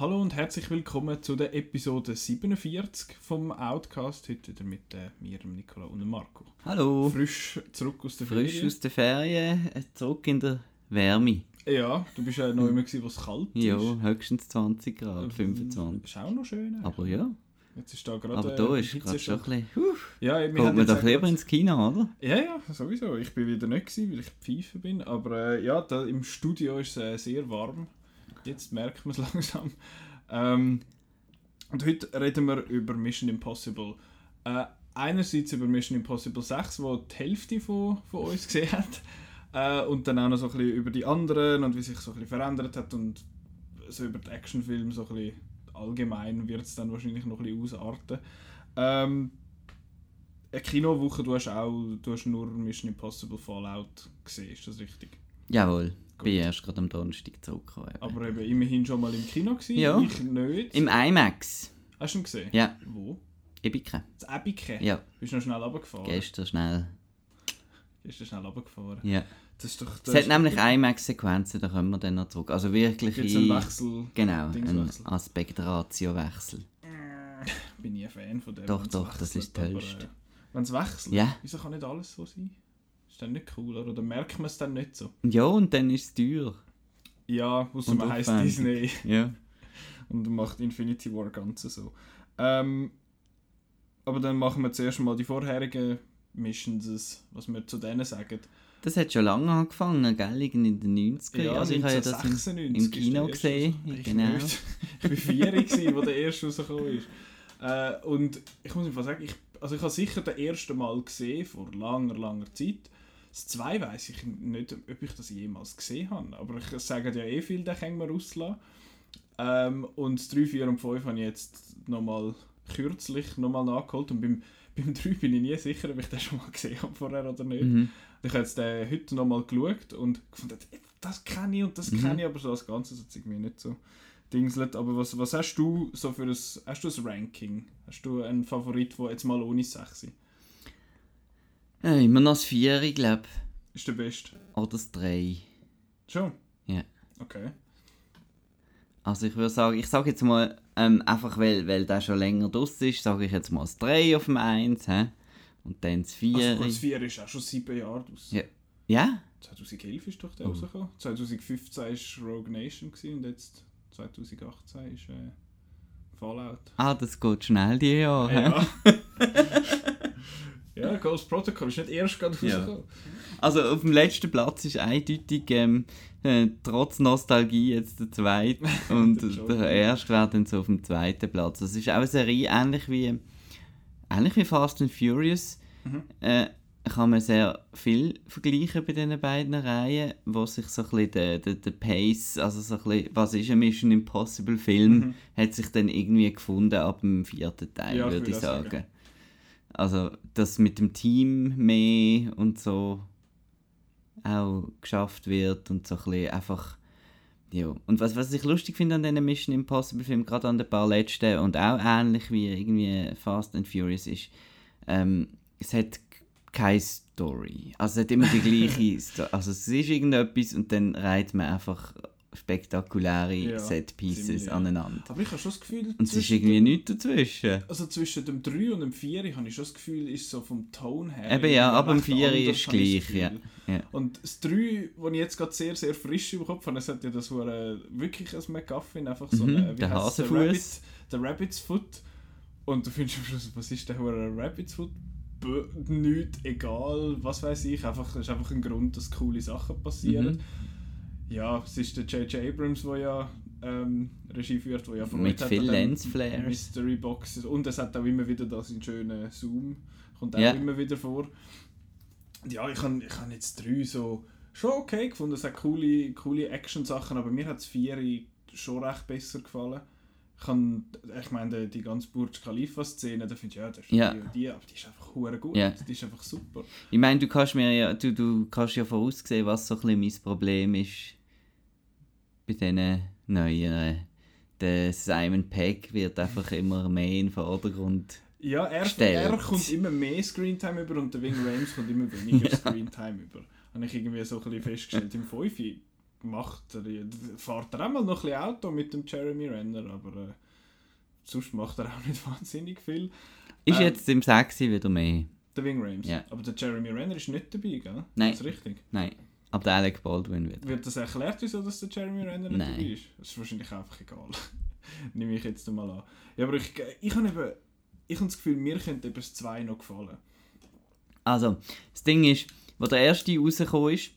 Hallo und herzlich willkommen zu der Episode 47 vom Outcast. Heute wieder mit äh, mir, Nicola und Marco. Hallo. Frisch zurück aus der Frisch Ferien. aus der Ferien, äh, zurück in der Wärme. Ja, du bist ja noch immer, gewesen, wo es kalt Ja, ist. höchstens 20 Grad, Ähm, 25. Ist auch noch schön. eigentlich. Aber ja, Jetzt ist da gerade aber äh, da ist gerade schon ein bisschen... Huh, Ja, wir kommt man doch lieber ins Kino, oder? Ja, ja, sowieso. Ich bin wieder nicht gewesen, weil ich Pfeife bin. Aber äh, ja, da, im Studio ist es äh, sehr warm. Jetzt merkt man es langsam. Ähm, und heute reden wir über Mission Impossible. Äh, einerseits über Mission Impossible 6, wo die Hälfte von, von uns gesehen hat. Äh, und dann auch noch so ein bisschen über die anderen und wie sich so ein bisschen verändert hat. Und so über die Actionfilme so ein bisschen allgemein wird es dann wahrscheinlich noch ein bisschen ausarten. Ähm, eine Kinowoche, du hast auch du hast nur Mission Impossible Fallout gesehen, ist das richtig? Jawohl, Gut. bin erst gerade am Donnerstag zurückgekommen. Aber eben immerhin schon mal im Kino gewesen, Ja. ich nicht. Im IMAX. Hast du ihn gesehen? Ja, Wo? Ibike. Das Abike? Ja, Bist du noch schnell runtergefahren? gestern schnell. Bist du schnell runtergefahren? Ja. Das ist doch... Es hat nämlich IMAX-Sequenzen, da kommen wir dann noch zurück. Also wirklich Jetzt ein Wechsel... Genau, ein. Aspekt-Ratio-Wechsel. Ich bin nie ein Fan von dem. Doch, doch, das ist das aber, Tollste. äh, Wenn es wechselt, Ja. wieso kann nicht alles so sein? Ist dann nicht cooler? Oder merkt man es dann nicht so? Ja, und dann ist es teuer. Ja, außer man heisst aufwendig. Disney. Ja. und macht Infinity War ganz so. Ähm, aber dann machen wir zuerst mal die vorherigen Missions, was wir zu denen sagen. Das hat schon lange angefangen, gell? Irgendwie in den 90er Jahren. also ich habe ja das im, 1996 im Kino gesehen, Ich genau. nicht. Ich war vier, gewesen, wo der erste rausgekommen ist. Äh, und ich muss einfach sagen, ich, also ich habe sicher das erste Mal gesehen, vor langer, langer Zeit. Das zwei weiß ich nicht, ob ich das jemals gesehen habe. Aber ich sage ja eh viel, den können wir rauslassen. Ähm, und das 3, 4 und 5 habe ich jetzt nochmal kürzlich nochmal nachgeholt. Und beim, beim 3 bin ich nie sicher, ob ich den schon mal gesehen habe vorher oder nicht. Mhm. Ich habe jetzt den heute nochmal geschaut und gefunden, das kenne ich und das Mhm. kenne ich, aber so als Ganzes hat es irgendwie nicht so dingselt. Aber was, was hast du so für ein, hast du ein Ranking? Hast du einen Favorit, der jetzt mal ohne 6 ist? Ja, immer noch das 4, ich glaube. Ist der beste? Oder das 3. Schon? Ja. Okay. Also ich würde sagen, ich sage jetzt mal, ähm, einfach weil, weil der schon länger draus ist, sage ich jetzt mal das 3 auf dem 1, hä? Und dann das 4. Also das 4 ist auch schon 7 Jahre aus. Ja. ja? 2011 ist doch der Oh. rausgekommen. 2015 war Rogue Nation und jetzt 2018 ist äh, Fallout. Ah, das geht schnell, die Jahre. Ja. ja, Ghost Protocol ist nicht erst gerade Ja. rausgekommen. Also auf dem letzten Platz ist eindeutig, ähm, äh, trotz Nostalgie jetzt der zweite. Und der gut. erste wäre dann so auf dem zweiten Platz. Das ist auch eine Serie ähnlich wie, ähnlich wie Fast and Furious. Mhm. Äh, kann man sehr viel vergleichen bei diesen beiden Reihen, wo sich so ein bisschen der, der, der Pace, also so ein bisschen, was ist ein Mission Impossible Film, Mhm. hat sich dann irgendwie gefunden ab dem vierten Teil, Ja, würde ich sagen. sagen. Also, dass mit dem Team mehr und so auch geschafft wird und so ein bisschen einfach. Ja. Und was, was ich lustig finde an diesen Mission Impossible Filmen, gerade an den paar letzten und auch ähnlich wie irgendwie Fast and Furious, ist, ähm, es hat keine Story. Also es hat immer die gleiche Story. Also es ist irgendetwas und dann reiht man einfach spektakuläre Ja, Set-Pieces aneinander. Aber ich habe schon das Gefühl, Und es ist irgendwie dem- nichts dazwischen. Also zwischen dem 3 und dem 4 habe ich schon das Gefühl, ist so vom Ton her. Eben ja, irgendwie ab dem recht 4 anders, ist das gleich, ja. Ja. Und das 3, das ich jetzt gerade sehr, sehr frisch im Kopf habe, es hat ja das hure- wirklich ein McGuffin, einfach so Mhm, eine, wie der Hasenfuß. Rabbit, der Rabbit's Foot. Und du findest am Schluss, was ist der hure Rabbit's Foot? Bö, Nichts, egal, was weiß ich, einfach, es ist einfach ein Grund, dass coole Sachen passieren. Mhm. Ja, es ist der J.J. Abrams, der ja ähm, Regie führt, der ja Freude Mit viel Lensflares. Mystery Boxes. Und es hat auch immer wieder das in schönen Zoom. Kommt auch Ja. immer wieder vor. Ja, ich habe ich hab jetzt drei so schon okay gefunden. Es hat coole, coole Action-Sachen, aber mir hat das Vieri schon recht besser gefallen. Ich, kann, ich meine, die, ganze Burj Khalifa-Szene, da finde ich, ja, das ist Ja. die und die, aber die ist einfach hure gut. Ja. Die ist einfach super. Ich meine, du kannst mir ja, du, du kannst ja voraussehen, was so ein bisschen mein Problem ist bei diesen neuen. Der Simon Pegg wird einfach immer mehr in den Vordergrund. Ja, er, er kommt immer mehr Screentime über und der Wing Rames kommt immer weniger Ja. Screentime über. Habe ich irgendwie so ein bisschen festgestellt. Im 5 macht er, fährt er auch mal noch ein bisschen Auto mit dem Jeremy Renner, aber äh, sonst macht er auch nicht wahnsinnig viel. Ist Ähm, jetzt im 6 wieder mehr? Der Wing Rames. Ja. Aber der Jeremy Renner ist nicht dabei, gell? Nein. Ist das richtig? Nein. Der Alec Baldwin wieder. Wird das erklärt, wieso dass der Jeremy Renner nicht dabei ist? Das ist wahrscheinlich einfach egal. Nehme ich jetzt mal an. Ja, aber ich, ich habe eben, ich habe das Gefühl, mir könnte eben das 2 noch gefallen. Also, das Ding ist, wo der erste rausgekommen ist,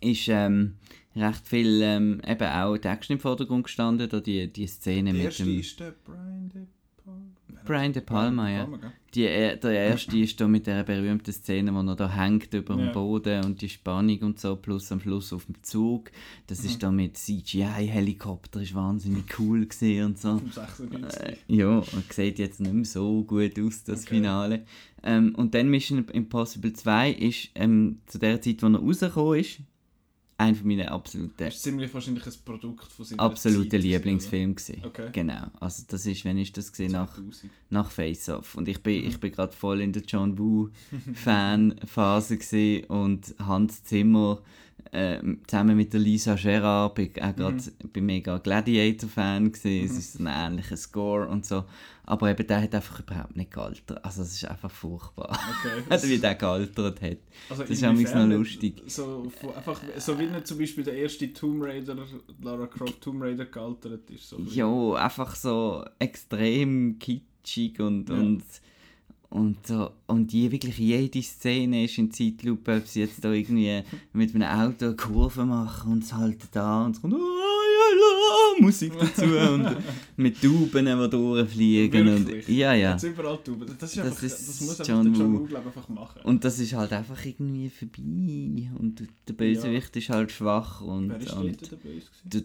ist ähm, recht viel ähm, eben auch die Action im Vordergrund gestanden, da die, die Szene Der mit erste dem ist der Brian De Palma. Brian De Palma, ja. gell? Die, der erste ist da mit der berühmten Szene, wo er da hängt über dem Ja. Boden und die Spannung und so, plus am Schluss auf dem Zug. Das Mhm. ist da mit CGI-Helikopter, ist wahnsinnig cool gesehen und so. Vom 96. Äh, ja, und sieht jetzt nicht mehr so gut aus, das Okay. Finale. Ähm, und dann Mission Impossible 2 ist ähm, zu der Zeit, wo er rausgekommen ist, einer von meinen absoluten, Das ist ziemlich wahrscheinlich ein Produkt von seiner absoluten Zeit, Lieblingsfilme gewesen. Okay. Genau, also das ist, wenn ich das gesehen nach 2000. nach Face Off und ich bin Mhm. ich bin gerade voll in der John Woo Fan Phase gesehen und Hans Zimmer äh, zusammen mit der Lisa Gerard bin ich auch gerade Mhm. bin mega Gladiator Fan gesehen es ist ein ähnlicher Score und so aber eben der hat einfach überhaupt nicht gealtert also es ist einfach furchtbar Okay. also wie der gealtert hat Also das ist auch noch lustig. So, einfach, so wie nicht zum Beispiel der erste Tomb Raider, Lara Croft Tomb Raider gealtert ist. So ja einfach so extrem kitschig und Ja. und und, so, und die, wirklich jede Szene ist in Zeitlupe, ob sie jetzt da irgendwie mit einem Auto eine Kurve machen und es halten da und es kommt oh, ja, Musik dazu und mit Tauben, die durchfliegen. Und, ja, ja. Jetzt überall Tauben. Das, ist Das einfach, ist das muss einfach John der John Woo. Einfach machen. Und das ist halt einfach irgendwie vorbei. Und der Bösewicht ist halt schwach. Und, Wer ist und der Böse? gewesen? der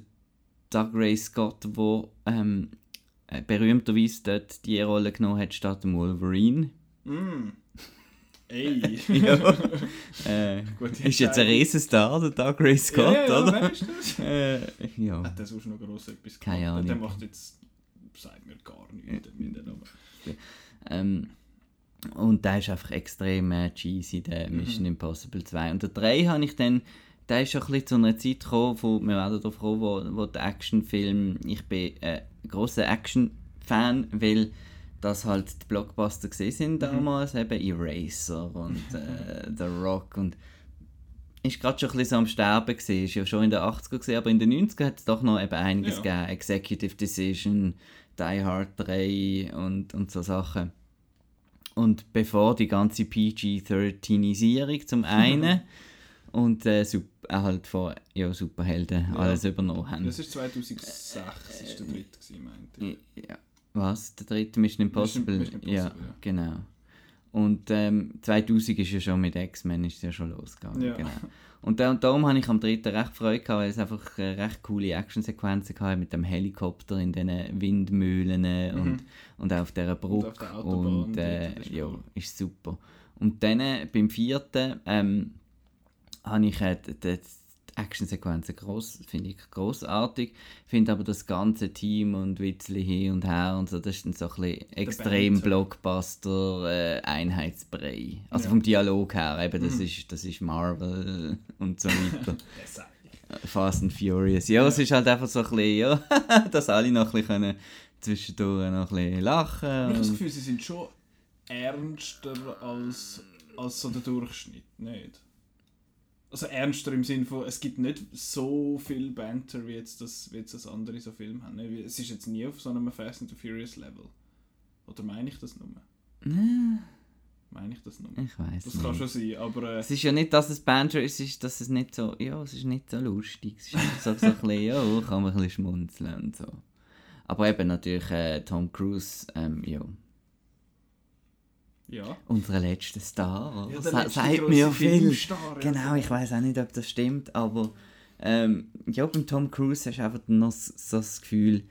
Doug Ray Scott, der ähm, berühmterweise dort die Rolle genommen hat statt dem Wolverine. Mm. Ey. Ja. Äh, ist jetzt ein. Riesenstar, der Doug Ray Scott, ja, ja, oder? Wer ist das? Äh, ja. Hat der sonst noch gross etwas Keine gemacht? Ahnung. Der macht jetzt, sagt mir gar nichts. mit dem Namen. Ähm, und der ist einfach extrem äh, cheesy, der Mhm. Mission Impossible 2. Und der 3 habe ich dann, der ist schon ein bisschen zu einer Zeit gekommen, wo, wir werden darauf kommen, wo, wo der Actionfilm, ich bin äh, ein grosser Action-Fan, weil das halt die Blockbuster gesehen sind damals, eben Eraser und äh, The Rock und ist gerade schon ein bisschen so am Sterben gewesen, ist ja schon in den 80er gesehen, aber in den 90er hat es doch noch eben einiges Ja. gegeben, Executive Decision, Die Hard 3 und, und so Sachen. Und bevor die ganze PG-13isierung zum einen und äh, auch halt von ja, Superhelden Ja. alles übernommen haben. Das ist 2006, ist der dritte gewesen, meinte ich. Ja. Was? Der dritte Mission Impossible? Mission ja, Impossible, ja. genau. Und ähm, 2000 ist ja schon mit X-Men ist ja schon losgegangen. Ja. Genau. Und, da, und darum habe ich am dritten recht Freude gehabt, weil es einfach äh, recht coole Actionsequenzen hatte mit dem Helikopter in diesen Windmühlen und, und auch auf dieser Brücke. Mhm. der Autobahn Und äh, ist ja, cool. ist super. Und dann äh, beim vierten ähm, habe ich äh, die, Actionsequenzen gross, finde ich großartig. Finde aber das ganze Team und Witzli hin und her und so, das ist dann so ein bisschen extrem Banter. Blockbuster äh, Einheitsbrei. Also Ja. vom Dialog her, eben, das, Mhm. ist, das ist Marvel und so weiter. Fast and Furious. Ja, es ist halt einfach so ein bisschen, ja, dass alle noch ein bisschen können zwischendurch noch ein bisschen lachen Ich habe das Gefühl, sie sind schon ernster als, als so der Durchschnitt, nicht? Also ernster im Sinne von, es gibt nicht so viel Banter, wie jetzt das, wie jetzt das andere so Filme haben. ne? Es ist jetzt nie auf so einem Fast and the Furious Level. Oder meine ich das nur? Meine ich das nur? Ich weiß Das nicht. kann schon sein, aber äh, Es ist ja nicht, dass es Banter ist, es ist, dass es nicht so, ja, es ist nicht so lustig. Es ist einfach so, so ein bisschen, ja, kann man ein bisschen schmunzeln und so. Aber eben natürlich äh, Tom Cruise, ähm, ja, ja. unser letzter Star. Ja, sa- letzte sagt mir viel. Ja. Genau, ich weiß auch nicht, ob das stimmt, aber ähm, ja, beim Tom Cruise hast du einfach noch so das Gefühl,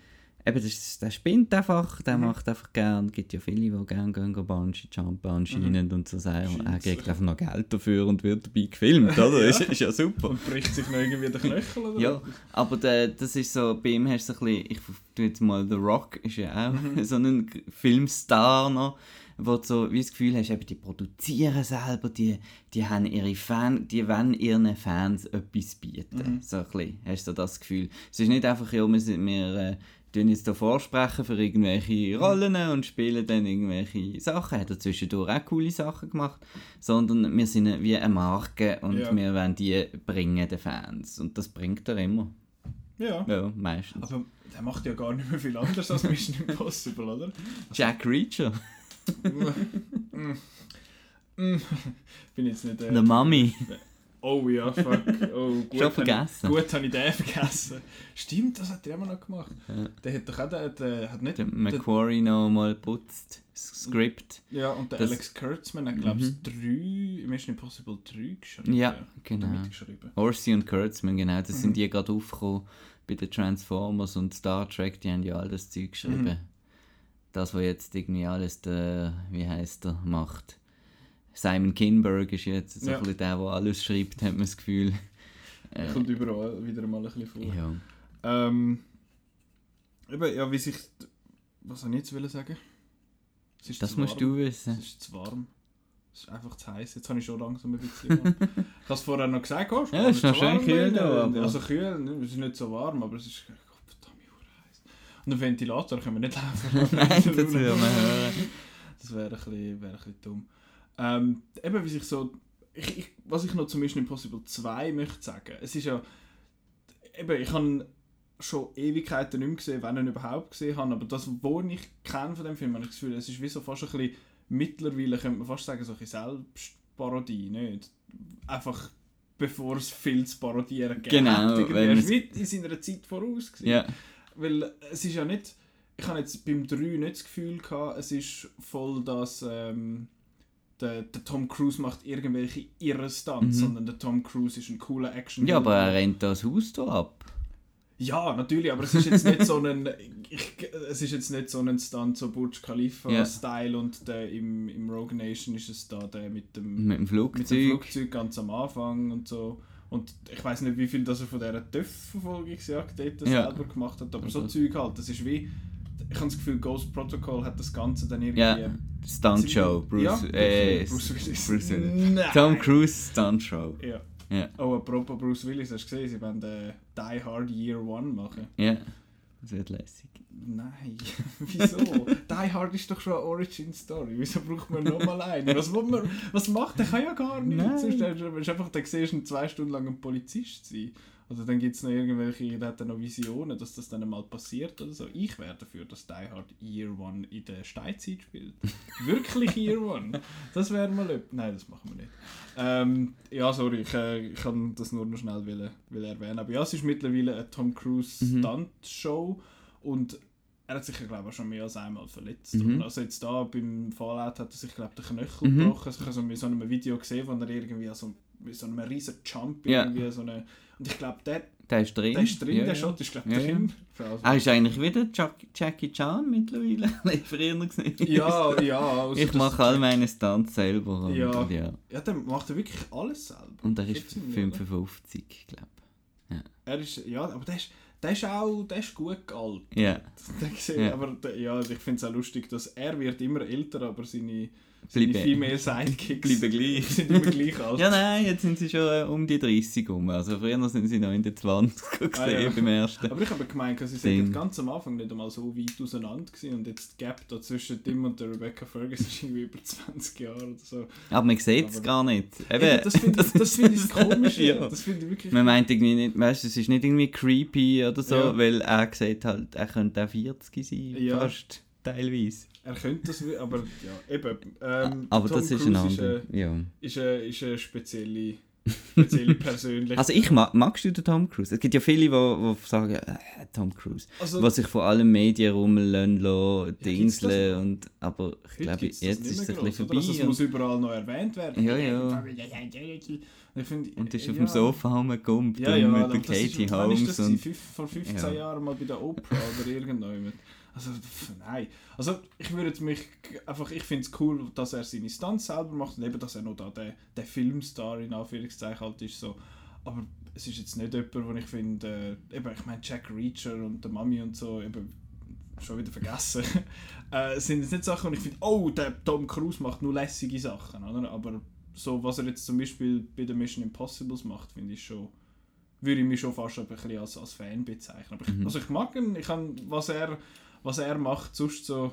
eben, das, der spinnt einfach, der Mhm. macht einfach gern, es gibt ja viele, die gerne gehen, gehen Bungee jumpen anscheinend und so sagen, er kriegt einfach noch Geld dafür und wird dabei gefilmt, oder? Ja. ist, ist ja super. Und bricht sich noch irgendwie den Knöchel oder Ja, aber der, das ist so, bei ihm hast du so ein bisschen, ich tue jetzt mal, The Rock ist ja auch Mhm. so ein Filmstar noch, wo du so wie das Gefühl hast, eben, die produzieren selber, die, die haben ihre Fans, die wollen ihren Fans etwas bieten. Mhm. So ein bisschen, hast du so das Gefühl. Es ist nicht einfach, ja, wir, sind, wir äh, tun jetzt hier vorsprechen für irgendwelche Mhm. Rollen und spielen dann irgendwelche Sachen. Hat er zwischendurch auch coole Sachen gemacht. Sondern wir sind wie eine Marke und Ja. wir wollen die bringen den Fans. Und das bringt er immer. Ja. Ja, meistens. Aber der macht ja gar nicht mehr viel anders als Mission Impossible, oder? Jack Reacher. Bin jetzt nicht... Äh, The Mummy. Oh ja, fuck. Oh, gut, Schon vergessen. Ich, gut, habe ich den vergessen. Stimmt, das hat er immer noch gemacht. Ja. Der hat doch auch den, der hat nicht... Der Macquarie noch mal putzt. Das Skript. ja, und der das- Alex Kurtzman hat, glaube ich, Mhm. drei Mission Impossible 3 geschrieben. Ja, genau. Horsey und Kurtzman, genau. Das Mhm. sind die gerade aufgekommen bei den Transformers und Star Trek. Die haben ja all das Zeug geschrieben. Mhm. Das, was jetzt irgendwie alles der, wie heißt der, macht. Simon Kinberg ist jetzt so Ja. ein bisschen der, der alles schreibt, hat man das Gefühl. Er Äh, kommt überall wieder mal ein bisschen vor. ja. Ähm, eben, ja, wie sich... Was soll ich jetzt wollen sagen? Es Das musst warm. du Es wissen. ist zu warm. Es ist einfach zu heiß. Jetzt habe ich schon langsam ein bisschen. Ich habe es vorher noch gesagt, oh, Ja, es ist noch schön kühl da, Also kühl, es ist nicht so warm, aber es ist... Den Ventilator können wir nicht laufen Nein, das will man hören. Das wäre ein, bisschen, wäre ein bisschen dumm. Ähm, eben, wie sich so... Ich, ich, was ich noch zum Mission Impossible 2 möchte sagen, es ist ja... Eben, ich habe schon Ewigkeiten nicht mehr gesehen, wenn ich ihn überhaupt gesehen habe, aber das, was ich kenne von dem Film, habe ich das Gefühl, es ist wie so fast ein bisschen... Mittlerweile könnte man fast sagen, so ein bisschen Selbstparodie, nicht? Einfach bevor es viel zu parodieren gibt. Genau, Er es- ist in seiner Zeit voraus. gewesen. Ja, Weil es ist ja nicht. Ich habe jetzt beim 3 nicht das Gefühl gehabt, es ist voll das. Ähm, der, der Tom Cruise macht irgendwelche irre Stunts, Mhm. sondern der Tom Cruise ist ein cooler action ja aber er rennt das Haus da ab. Ja, natürlich, aber es ist jetzt nicht so ein. Ich, es ist jetzt nicht so ein Stunt, so Burj Khalifa-Style und der, im, im Rogue Nation ist es da der mit dem, Mit dem mit dem Flugzeug. Flugzeug ganz am Anfang und so. Und ich weiß nicht, wie viel das er von dieser TÜV-Verfolgungsjagd dort Ja. selber gemacht hat, aber so Also- Zeug halt. Das ist wie. Ich habe das Gefühl, Ghost Protocol hat das Ganze dann irgendwie. Ja, Stunt Show. Bruce, ja, äh, Bruce Willis. Bruce Willis. Nein. Tom Cruise Stunt Show. Ja. Ja. Oh, apropos Bruce Willis, hast du gesehen, sie wollen den Die Hard Year One machen. Ja, das wird lässig. Nein, wieso? Die Hard ist doch schon eine Origin Story. Wieso braucht man nochmal eine? Was, man, was macht der? kann ja gar nichts. Nein. Sonst ist einfach, dann siehst du zwei Stunden lang ein Polizist sein. Oder dann gibt es noch irgendwelche, der hat dann noch Visionen, dass das dann mal passiert oder so. Ich wäre dafür, dass Die Hard Year One in der Steinzeit spielt. Wirklich Year One. Das wäre mal etwas. Nein, das machen wir nicht. Ähm, ja, sorry, ich, äh, ich kann das nur noch schnell will, will erwähnen. Aber ja, es ist mittlerweile eine Tom Cruise Mhm. Stunt-Show und er hat sich glaube ich auch schon mehr als einmal verletzt. Mhm. Also jetzt da beim Fallout hat er sich glaube ich den Knöchel Mhm. gebrochen. Also ich habe so mit so einem Video gesehen, wo er irgendwie so, mit so einem riesen Jump irgendwie so eine... Und ich glaube, der, Der ist drin. der ist drin, ja, der ja. Shot ist glaube Ja, ich ja. drin. Also, Er ist eigentlich wieder Jack Jackie Chan mittlerweile. ich früher gesehen. ja, ja. Also Ich mache all meine Stunts selber. Und, Ja. ja. Ja, der macht er wirklich alles selber. Und er ist Schätzen wir, 55, glaube Er ist, ja, aber der ist, der ist auch, der ist gut gealtert. ich. Ja, Ja. Aber ja, ich finde es auch lustig, dass er wird immer älter, aber seine, seine Bleiben- Female Sidekicks bleiben gleich. sind immer gleich alt. Ja, nein, jetzt sind sie schon äh, um die 30 rum. Also früher sind sie noch in den 20 gesehen Ah, ja. beim ersten. Aber ich habe gemeint, sie sind ganz am Anfang nicht einmal so weit auseinander gewesen und jetzt die Gap da zwischen Tim und der Rebecca Ferguson ist irgendwie über 20 Jahre oder so. Aber man sieht es gar nicht. Eben, Eben, das finde ich, das find ich das Komische. Ja. Das finde ich wirklich... Man meint irgendwie nicht, weißt, es ist nicht irgendwie creepy oder so, Ja. weil er sieht halt, er könnte auch 40 sein, Ja. fast teilweise. Er könnte das, aber ja, eben. Ähm, Aber Tom das ist Cruise ein ist, anderer. äh, Ja. ist, eine, ist eine spezielle speziell persönlich. Also ich mag, magst du den Tom Cruise? Es gibt ja viele, die, die sagen, äh, Tom Cruise. Also, was sich von allen Medien rumlassen lassen, gibt's Dingseln das und aber ich glaube, jetzt ist es ein bisschen oder? Also, es vorbei. muss überall noch erwähnt werden. Ja, ja. Find, und ist auf ja. dem Sofa rumgekumpelt Ja, ja, mit der ist- Katie wann ist Holmes das und... vor 15 Ja. Jahren mal bei der Oprah oder irgendjemand. Also, pff, nein. Also, ich würde mich einfach, ich finde es cool, dass er seine Stunts selber macht und eben, dass er noch da der, der Filmstar in Anführungszeichen halt ist. So. Aber es ist jetzt nicht jemand, wo ich finde, äh, eben, ich meine, Jack Reacher und der Mami und so, eben, schon wieder vergessen, äh, sind jetzt nicht Sachen, wo ich finde, oh, der Tom Cruise macht nur lässige Sachen, oder? Aber so, was er jetzt zum Beispiel bei den Mission Impossibles macht, finde ich schon würde ich mich schon fast ein bisschen als, als Fan bezeichnen. Aber ich, Mhm. also ich mag ihn, ich kann, was er, was er macht, sonst so,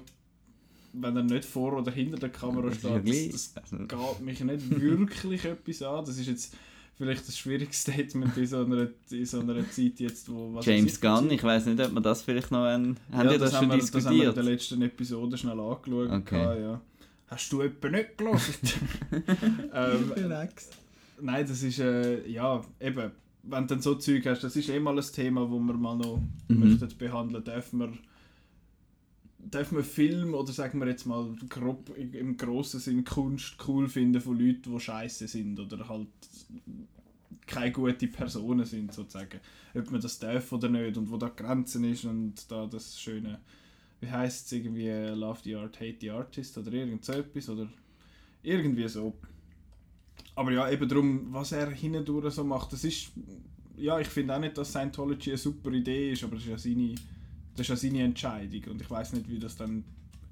wenn er nicht vor oder hinter der Kamera Das ist ja steht, das, das geht mich nicht wirklich etwas an. Das ist jetzt vielleicht ein schwieriges Statement in so einer, in so einer Zeit jetzt, wo... Was James Gunn, ich weiß nicht, ob wir das vielleicht noch ein, haben wir das, schon haben wir, Das haben wir in diskutiert? der letzten Episode schnell angeschaut. Okay. Ah, ja. Hast du etwa nicht gelesen? ähm. Nein, das ist, äh, ja, eben, wenn du dann so Zeug hast, das ist eh mal ein Thema, wo wir mal noch Mhm. möchten behandeln. Dürfen wir, dürfen wir Film oder sagen wir jetzt mal grob im- grossen Sinn Kunst cool finden von Leuten, die scheiße sind oder halt keine gute Personen sind, sozusagen. Ob man das darf oder nicht und wo da Grenzen ist und da das schöne, wie heißt es irgendwie, Love the Art, Hate the Artist oder irgend so etwas oder irgendwie so. Aber ja, eben darum, was er hindurch so macht, das ist, ja, ich finde auch nicht, dass Scientology eine super Idee ist, aber das ist ja seine, das ist ja seine Entscheidung und ich weiß nicht, wie das dann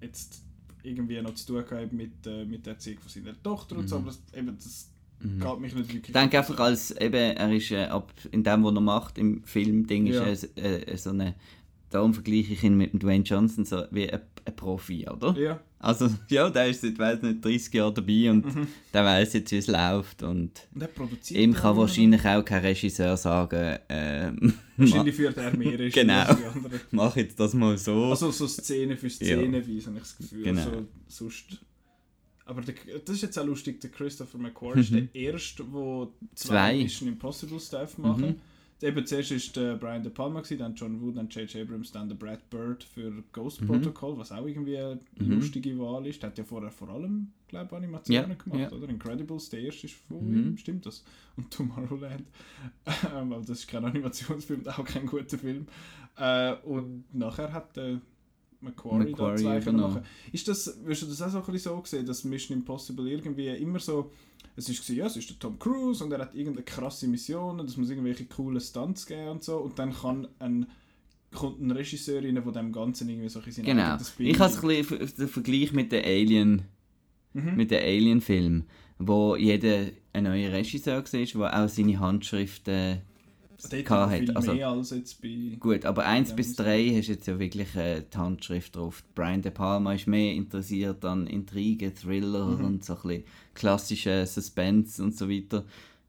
jetzt irgendwie noch zu tun hat mit, äh, mit der Erziehung von seiner Tochter und so, aber das, eben, das Mhm. geht mich nicht wirklich Ich denke einfach als, eben, er ist äh, ab, in dem, was er macht, im Film-Ding, Ja. ist er äh, so eine, darum vergleiche ich ihn mit dem Dwayne Johnson so wie ein, ein Profi, oder? Ja, Also, ja, der ist seit, weiß nicht, 30 Jahren dabei und Mhm. der weiß jetzt, wie es läuft und und er produziert ihm ja kann wahrscheinlich auch kein Regisseur sagen, ähm. Wahrscheinlich führt er mehr Regie Genau. als die anderen. mach jetzt das mal so. Also so Szene für Szene, wie habe ich das Gefühl. Genau. Also, sonst... Aber der, das ist jetzt auch lustig, der Christopher McQuarrie ist der Erste, der zwei, Zwei. Mission Impossible Stuff machen. Mhm. Eben zuerst ist der Brian De Palma, gewesen, dann John Woo, dann J.J. Abrams, dann der Brad Bird für Ghost Mhm. Protocol, was auch irgendwie eine Mhm. lustige Wahl ist. Der hat ja vorher vor allem, glaube ich, Animationen Ja, gemacht, ja. oder? Incredibles, der erste ist von Mhm. ihm, stimmt das? Und Tomorrowland. ähm, aber das ist kein Animationsfilm, auch kein guter Film. Äh, und nachher hat der Macquarie, da Macquarie zwei können übernommen. machen. Ist das, wirst du das auch so so gesehen, dass Mission Impossible irgendwie immer so, es ist ja, es ist der Tom Cruise und er hat irgendeine krasse Mission, und es muss irgendwelche coolen Stunts geben und so und dann kann ein kommt ein Regisseur rein, der dem Ganzen irgendwie so ein bisschen genau. Ich habe es gibt. ein bisschen f- den Vergleich mit den Alien, Mhm. mit den Alien-Film, wo jeder ein neuer Regisseur war, der auch seine Handschrift äh, Dort aber gehabt viel hat. Also, mehr als jetzt bei... Gut, aber 1 Ja, bis muss- 3 hast jetzt ja wirklich äh, die Handschrift drauf. Brian De Palma ist mehr interessiert an Intrigen, Thriller Mhm. und so ein bisschen klassische Suspense und so weiter.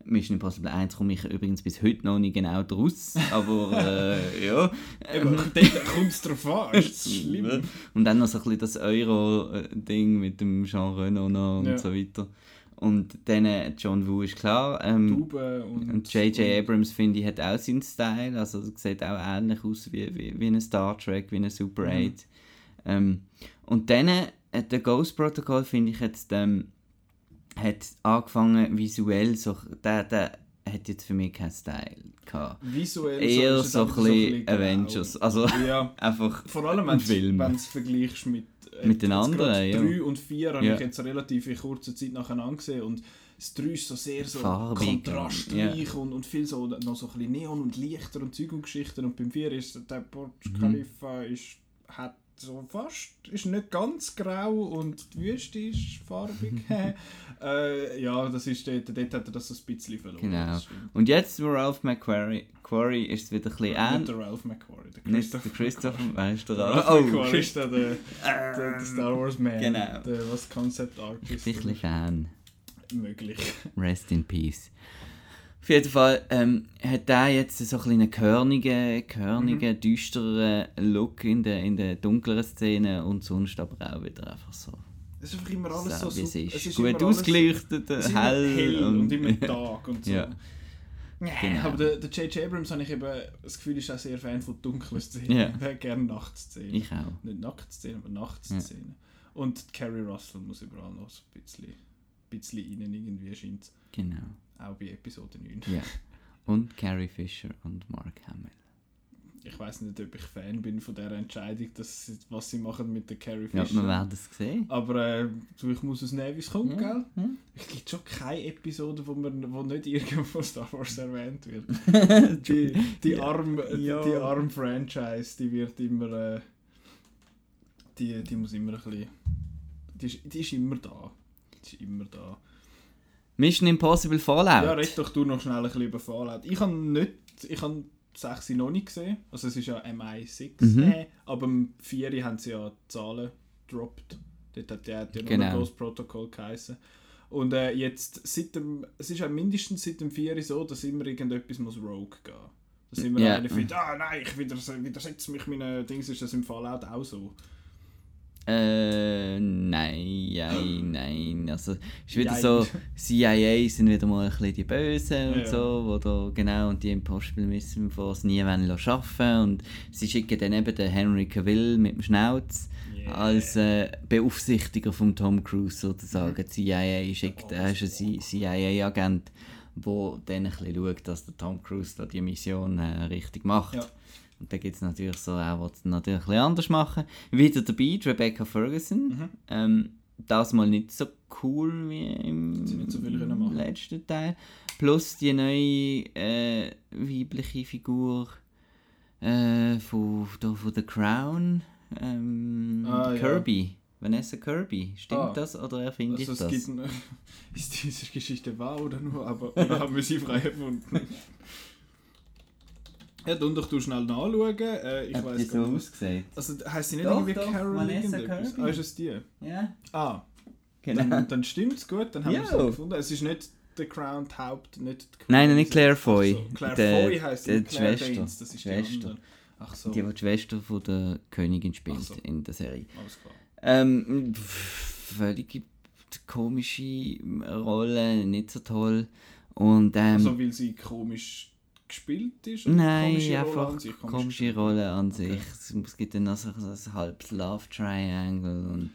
Mission Impossible 1 komme ich übrigens bis heute noch nicht genau draus, aber äh, ja. Eben, dort kommt es drauf an, ist schlimm. Und dann noch so ein bisschen das Euro-Ding mit dem Jean Reno noch und Ja. so weiter. Und dann John Woo ist klar. Ähm, und... J.J. Abrams, finde ich, hat auch seinen Style. Also sieht auch ähnlich aus wie, wie, wie ein Star Trek, wie ein Super Mhm. 8. Ähm, und dann, äh, der Ghost Protocol, finde ich jetzt, ähm, hat angefangen visuell, so, der, der hat jetzt für mich keinen Style gehabt. Visuell Eher ist es so ein bisschen grau. Avengers. Also Ja, einfach vor allem wenn du es vergleichst mit... äh, Mit den anderen, ja. 3 und 4 habe Ja. ich jetzt relativ in kurzer Zeit nacheinander gesehen und das 3 ist so sehr so Farbig, kontrastreich und, und viel so, noch so ein bisschen Neon und Lichter und Zeug und Geschichten und beim 4 ist der Burj Mhm. Khalifa ist, hat so fast, ist nicht ganz grau und die Wüste ist farbig. äh, ja, das ist dort, dort hat er das so ein bisschen verloren. Genau. Und jetzt, wo Ralph McQuarrie Quarry ist es wieder ein bisschen Nicht ähnlich. der Ralph McQuarrie, der Nicht Christopher. der Christopher, weißt du, Der Ralph. Oh, McQuarrie ist der, der, der, Star Wars Man. Genau. Der, was Concept ich Artist. bin ein möglich. Rest in Peace. Auf jeden Fall ähm, hat der jetzt so ein einen körnigen, körnigen düsteren Look in der, in der dunkleren Szene und sonst aber auch wieder einfach so Es ist einfach immer alles so, so wie es ist. es Gut immer alles- ausgeleuchtet, es ist immer hell, hell und, und, immer Tag und so. Ja. Nee, Genau. Aber der der J.J. Abrams habe ich eben das Gefühl, ist auch sehr Fan von dunklen Szenen. Ja. Er hat gerne Nachtszenen. ich auch. Nicht Nacktszenen, aber Nachtszenen. Und Carrie Russell muss überall noch so ein bisschen, bisschen rein irgendwie scheint Genau. Auch bei Episode 9. Ja. Und Carrie Fisher und Mark Hamill. Ich weiß nicht, ob ich Fan bin von dieser Entscheidung, dass, sie- was sie machen mit der Carrie Ja, Fisher. wir werden es sehen. Aber äh, ich muss wie es kommt, Ja, gell? ja. Es gibt schon keine Episode, wo, man, wo nicht irgendwo Star Wars erwähnt wird. Die, die, Ja. arm, Ja. die arm Franchise, die wird immer. Äh, die, die muss immer ein bisschen. Die die ist immer da. Die ist immer da. Mission Impossible Fallout. Ja, red doch du noch schnell ein bisschen über Fallout. Ich habe nicht. Ich habe die 6 noch nicht gesehen. Also es ist ja MI6. Mhm. Äh, aber im 4 haben sie ja Zahlen gedroppt. Dort hat der, der Genau. nur Ghost Protocol geheißen. Und äh, jetzt, seit dem, es ist ja mindestens seit dem 4 so, dass immer irgendetwas muss Rogue gehen. Dass immer Ja. einer findet, ah nein, ich widers widersetze mich meinen Dings, ist das im Fallout auch so. Äh, nein, nein, nein. Also, es ist wieder so, CIA sind wieder mal ein bisschen die Bösen und Ja. so, wo da, genau, und die Impossible Mission Force nie wollen arbeiten und sie schicken dann eben den Henry Cavill mit dem Schnauz Yeah. als äh, Beaufsichtiger von Tom Cruise sozusagen. Die CIA schickt, er ist ein CIA-Agent, der dann ein bisschen schaut, dass der Tom Cruise da die Mission äh, richtig macht. Ja. Und da gibt es natürlich so, er will es natürlich ein bisschen anders machen. Wieder dabei, Rebecca Ferguson. Mhm. Ähm, das mal nicht so cool wie im so letzten Teil. Plus die neue äh, weibliche Figur äh, von, von The Crown. Ähm, Ah, ja. Kirby. Vanessa Kirby. Stimmt Ah. das oder erfinde Also ich es das? eine, ist diese Geschichte wahr oder nur, aber oder haben wir sie frei erfunden? ja, dann doch du schnell nachschauen. Äh, ich weiß gar nicht. ausgesehen? Also heisst sie nicht Doch, irgendwie doch, Carol Vanessa irgendetwas? Kirby. Ah, ist es die? Ja, Ah, genau. dann, dann stimmt's gut, dann haben wir sie gefunden. Es ist nicht The Crown Haupt, nicht die Nein, Queen, nicht Claire Foy. So. Claire Der- Foy heisst der die Claire Schwester. Danes, das ist Schwester. die andere. Ach so, Die, die Schwester von der Königin spielt so. in der Serie. alles klar. Ähm, völlig komische Rolle, nicht so toll. Und ähm, Also weil sie komisch gespielt ist? nein, komische Rolle einfach an sich, komisch komische gespielt? Rolle an sich. Okay. Es, gibt dann noch so, so ein halbes Love Triangle. Und,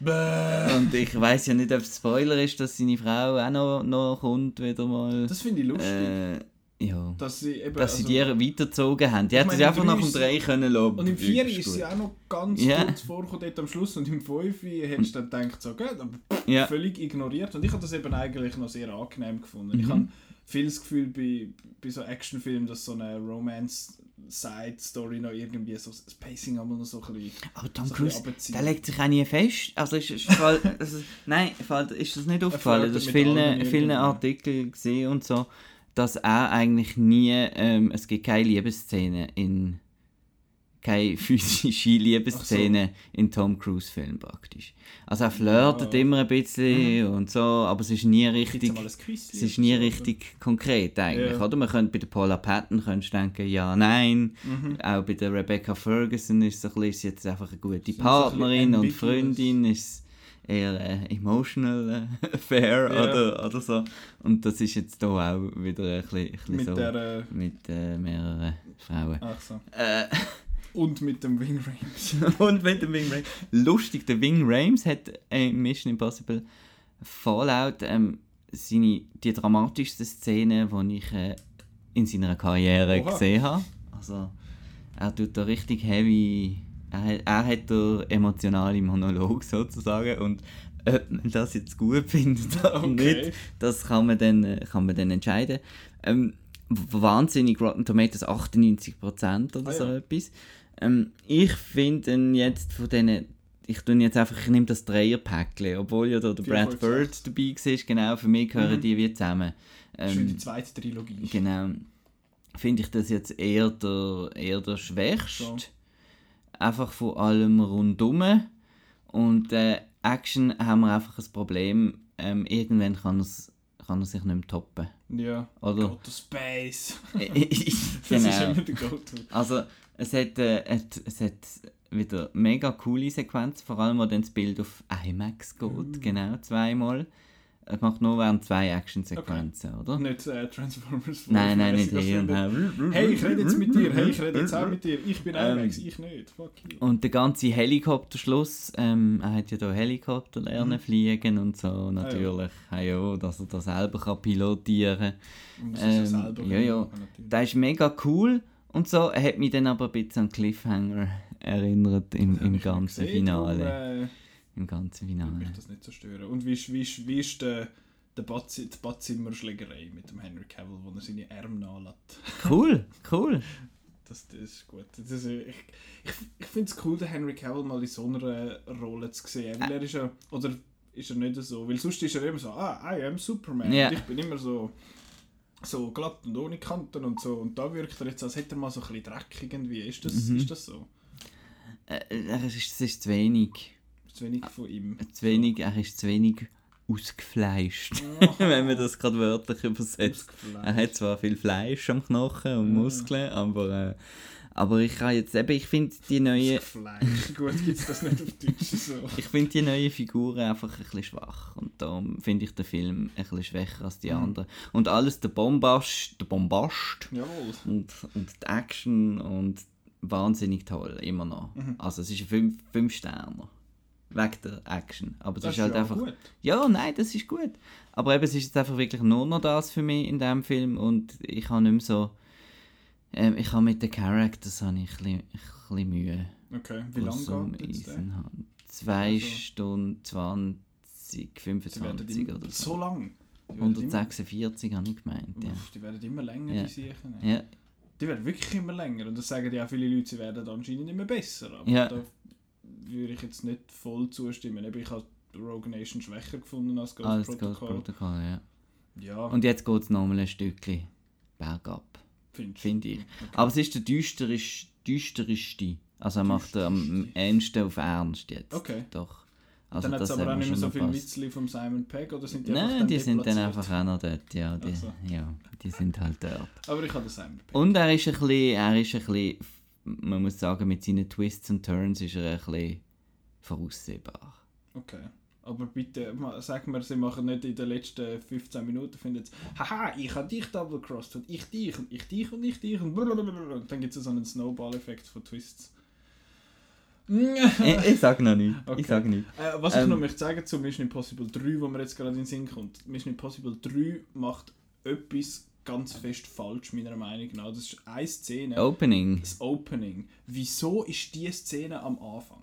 Bäh. und ich weiß ja nicht, ob es Spoiler ist, dass seine Frau auch noch, noch kommt, wieder mal. Das finde ich lustig. Äh, ja. dass sie eben, Dass sie also- die weitergezogen haben. Die Ich hätten sie einfach nach dem ist- Dreh können lassen. Und im 4 Ist ist sie auch noch ganz Ja. kurz vorgekommen, dort am Schluss. Und im 5 hättest du dann gedacht, so, gut, aber Ja. völlig ignoriert. Und ich habe das eben eigentlich noch sehr angenehm gefunden. Ich Mhm. habe viel das Gefühl bei, bei so Actionfilmen, dass so eine Romance-Side-Story noch irgendwie so das Pacing aber noch so ein bisschen... Aber Tom so Cruise, der legt sich auch nie fest. Also ist, ist, fall- also, nein, fall- ist das nicht aufgefallen? Das ist vielen, vielen. Artikeln gesehen und so, dass er eigentlich nie, ähm, es gibt keine Liebesszene in, keine physische Liebesszene in Tom Cruise Filmen praktisch. Also er flirtet Ja. immer ein bisschen und so, aber es ist nie richtig, es ist nie oder so, richtig konkret eigentlich, Ja. oder? Man könnte bei der Paula Patton könntest denken, ja, nein, Mhm. auch bei der Rebecca Ferguson ist es ein bisschen, ist jetzt einfach eine gute So ein Partnerin und. Freundin, ist eher äh, emotional äh, affair Ja. oder, oder so. Und das ist jetzt hier auch wieder ein bisschen, ein bisschen Mit so der... Äh, mit äh, mehreren Frauen. ach so. Äh, Und mit dem Wing Rames. und mit dem Wing Rames. Lustig, der Wing Rames hat äh, in Mission Impossible Fallout ähm, seine, die dramatischste Szene, die ich äh, in seiner Karriere Oha. gesehen habe. Also, er tut da richtig heavy. Er, hat- er hat da emotionale Monolog sozusagen. Und ob man das jetzt gut findet oder Okay. nicht, das kann man dann, äh, kann man dann entscheiden. Ähm, wahnsinnig Rotten Tomatoes 98% oder Ah, so ja. etwas. Ähm, ich finde jetzt von denen, ich tue jetzt einfach, ich nehme das Dreierpäckchen, obwohl ja da der Brad Bird dabei war, genau, für mich gehören Mhm. die wie zusammen. Ähm, die zweite Trilogie. Genau. Finde ich das jetzt eher der, eher der schwächste. So. Einfach von allem rundum. Und äh, Action haben wir einfach ein Problem. Ähm, irgendwann kann, er's, kann er sich nicht mehr toppen. Ja. Oder? Go to Space. genau. Das ist immer der Go-To. Also, es hat, äh, et- es hat wieder mega coole Sequenz, vor allem, wo dann das Bild auf IMAX geht, Mhm. genau, zweimal. Es macht nur während zwei Actionsequenzen, oder? Nicht äh, Transformers. Nein, nein, nicht 5-mäßig, hier und. Hey, ich rede jetzt mit dir. Hey, ich rede jetzt auch mit dir. Ich bin Ähm, IMAX, ich nicht. Fuck you. Und der ganze Helikopterschluss, ähm, er hat ja da Helikopter lernen Mhm. fliegen und so, natürlich. Ah, ja, dass er da selber kann pilotieren muss ähm, ja selber ja, ja. Das ist mega cool und so. Er hat mich dann aber ein bisschen an Cliffhanger erinnert im, im ganzen gesehen, Finale. darum, äh, Im ganzen Finale. mich das nicht so stören. Und wie ist, wie ist, wie ist der, der Bad, die Badzimmerschlägerei mit dem Henry Cavill, wo er seine Arme nachlässt? Cool, cool. Das, das ist gut. Das ist, ich ich, ich finde es cool, den Henry Cavill mal in so einer Rolle zu sehen. Weil er ist ja, oder ist er nicht so? Weil sonst ist er immer so, ah, I am Superman. Und ich bin immer so, so glatt und ohne Kanten und so. Und da wirkt er jetzt, als hätte er mal so ein bisschen Dreck irgendwie. Ist das, Mhm. ist das so? Äh, er ist, es ist zu wenig. Zu wenig von ihm. Zu wenig, er ist zu wenig ausgefleischt. Oh. Wenn man das gerade wörtlich übersetzt. Er hat zwar viel Fleisch am Knochen und. Muskeln, aber, äh, aber ich kann jetzt eben, ich finde die neue, Ausgefleischt. Gut, gibt es das nicht auf Deutsch so. ich finde die neuen Figuren einfach ein bisschen schwach und darum finde ich den Film ein bisschen schwächer als die Mhm. anderen. Und alles der Bombast, der Bombast Jawohl. und, und die Action und wahnsinnig toll, immer noch. Mhm. Also es ist ein 5 fünf Sterner. Wegen der Action. Aber das, ist halt ja einfach. gut. Ja, nein, das ist gut. Aber eben, es ist jetzt einfach wirklich nur noch das für mich in diesem Film und ich habe nicht mehr so... Ähm, ich habe mit den Characters habe ich ein bisschen, ein bisschen Mühe. Okay, wie lange geht haben. Zwei Also- Stunden 20, Sie werden 25 immer, oder so so. lang. Die werden 146 habe ich gemeint, Immer, ja. Uff, die werden immer länger, Ja. die Siechen. Ja, Die werden wirklich immer länger. Und das sagen ja auch viele Leute, sie werden anscheinend nicht mehr besser. Aber Ja. da würde ich jetzt nicht voll zustimmen. Eben, Ich habe Rogue Nation schwächer gefunden als Ghost alles Ghost Protocol. Protocol, ja. Ja, Und jetzt geht es nochmal ein Stückchen bergab, finde ich. Okay. Aber es ist der düsterisch, düsterste. Also er macht er am ehendsten auf Ernst jetzt. Okay. Doch. Also dann hat es aber auch nicht mehr so noch viel gepasst. Witzli vom Simon Pegg oder sind die einfach Nein, die sind dann einfach auch noch dort, ja. Die, Ach so. ja, die sind halt dort. Aber ich habe den Simon Pegg. Und er ist ein bisschen, er ist ein bisschen, man muss sagen, mit seinen Twists und Turns ist er ein bisschen voraussehbar. Okay. Aber bitte, sag mir, sie machen nicht in den letzten 15 Minuten, finden sie, haha, ich habe dich double-crossed und ich dich und ich dich und ich dich und. Und dann gibt es so einen Snowball-Effekt von Twists. ich, ich sag noch nicht. Okay. Ich sag nicht. Äh, was ich Ähm. noch möchte sagen zu Mission Impossible 3, wo mir jetzt gerade in den Sinn kommt. Mission Impossible 3 macht etwas ganz fest falsch, meiner Meinung nach. Das ist eine Szene, Opening. das Opening. Wieso ist die Szene am Anfang?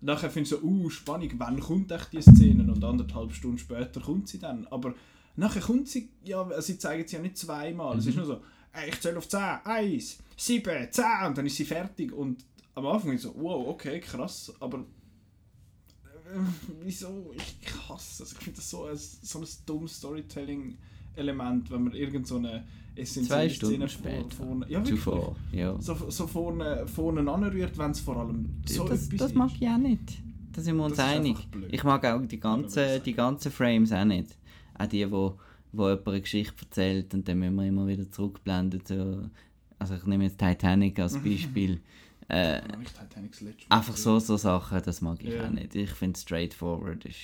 Nachher findest du so, uh, Spannung, wann kommt echt die Szene? Und anderthalb Stunden später kommt sie dann. Aber nachher kommt sie, ja, sie zeigen sie ja nicht zweimal. Es ist nur so, ey, ich zähle auf 10, 1, 7, 10 und dann ist sie fertig. Und am Anfang ist so, wow, okay, krass, aber äh, wieso? Ich, ich hasse es. Ich finde das so ein, so ein dummes Storytelling-Element, wenn man irgend so eine Zwei essentielle Stunden Szene später. vor, vorne, ja, wirklich, Zuvor. Ja. so, so vorne, vorne anrührt, wenn es vor allem so das, etwas das mag ist. ich auch nicht. Da sind wir uns Das einig. Ich mag auch die ganzen, die ganzen Frames auch nicht. Auch die, wo, wo jemand eine Geschichte erzählt und dann müssen wir immer wieder zurückblenden. So. Also ich nehme jetzt Titanic als Beispiel. äh, einfach so, so Sachen, das mag ich Ja. auch nicht. Ich finde straightforward ist...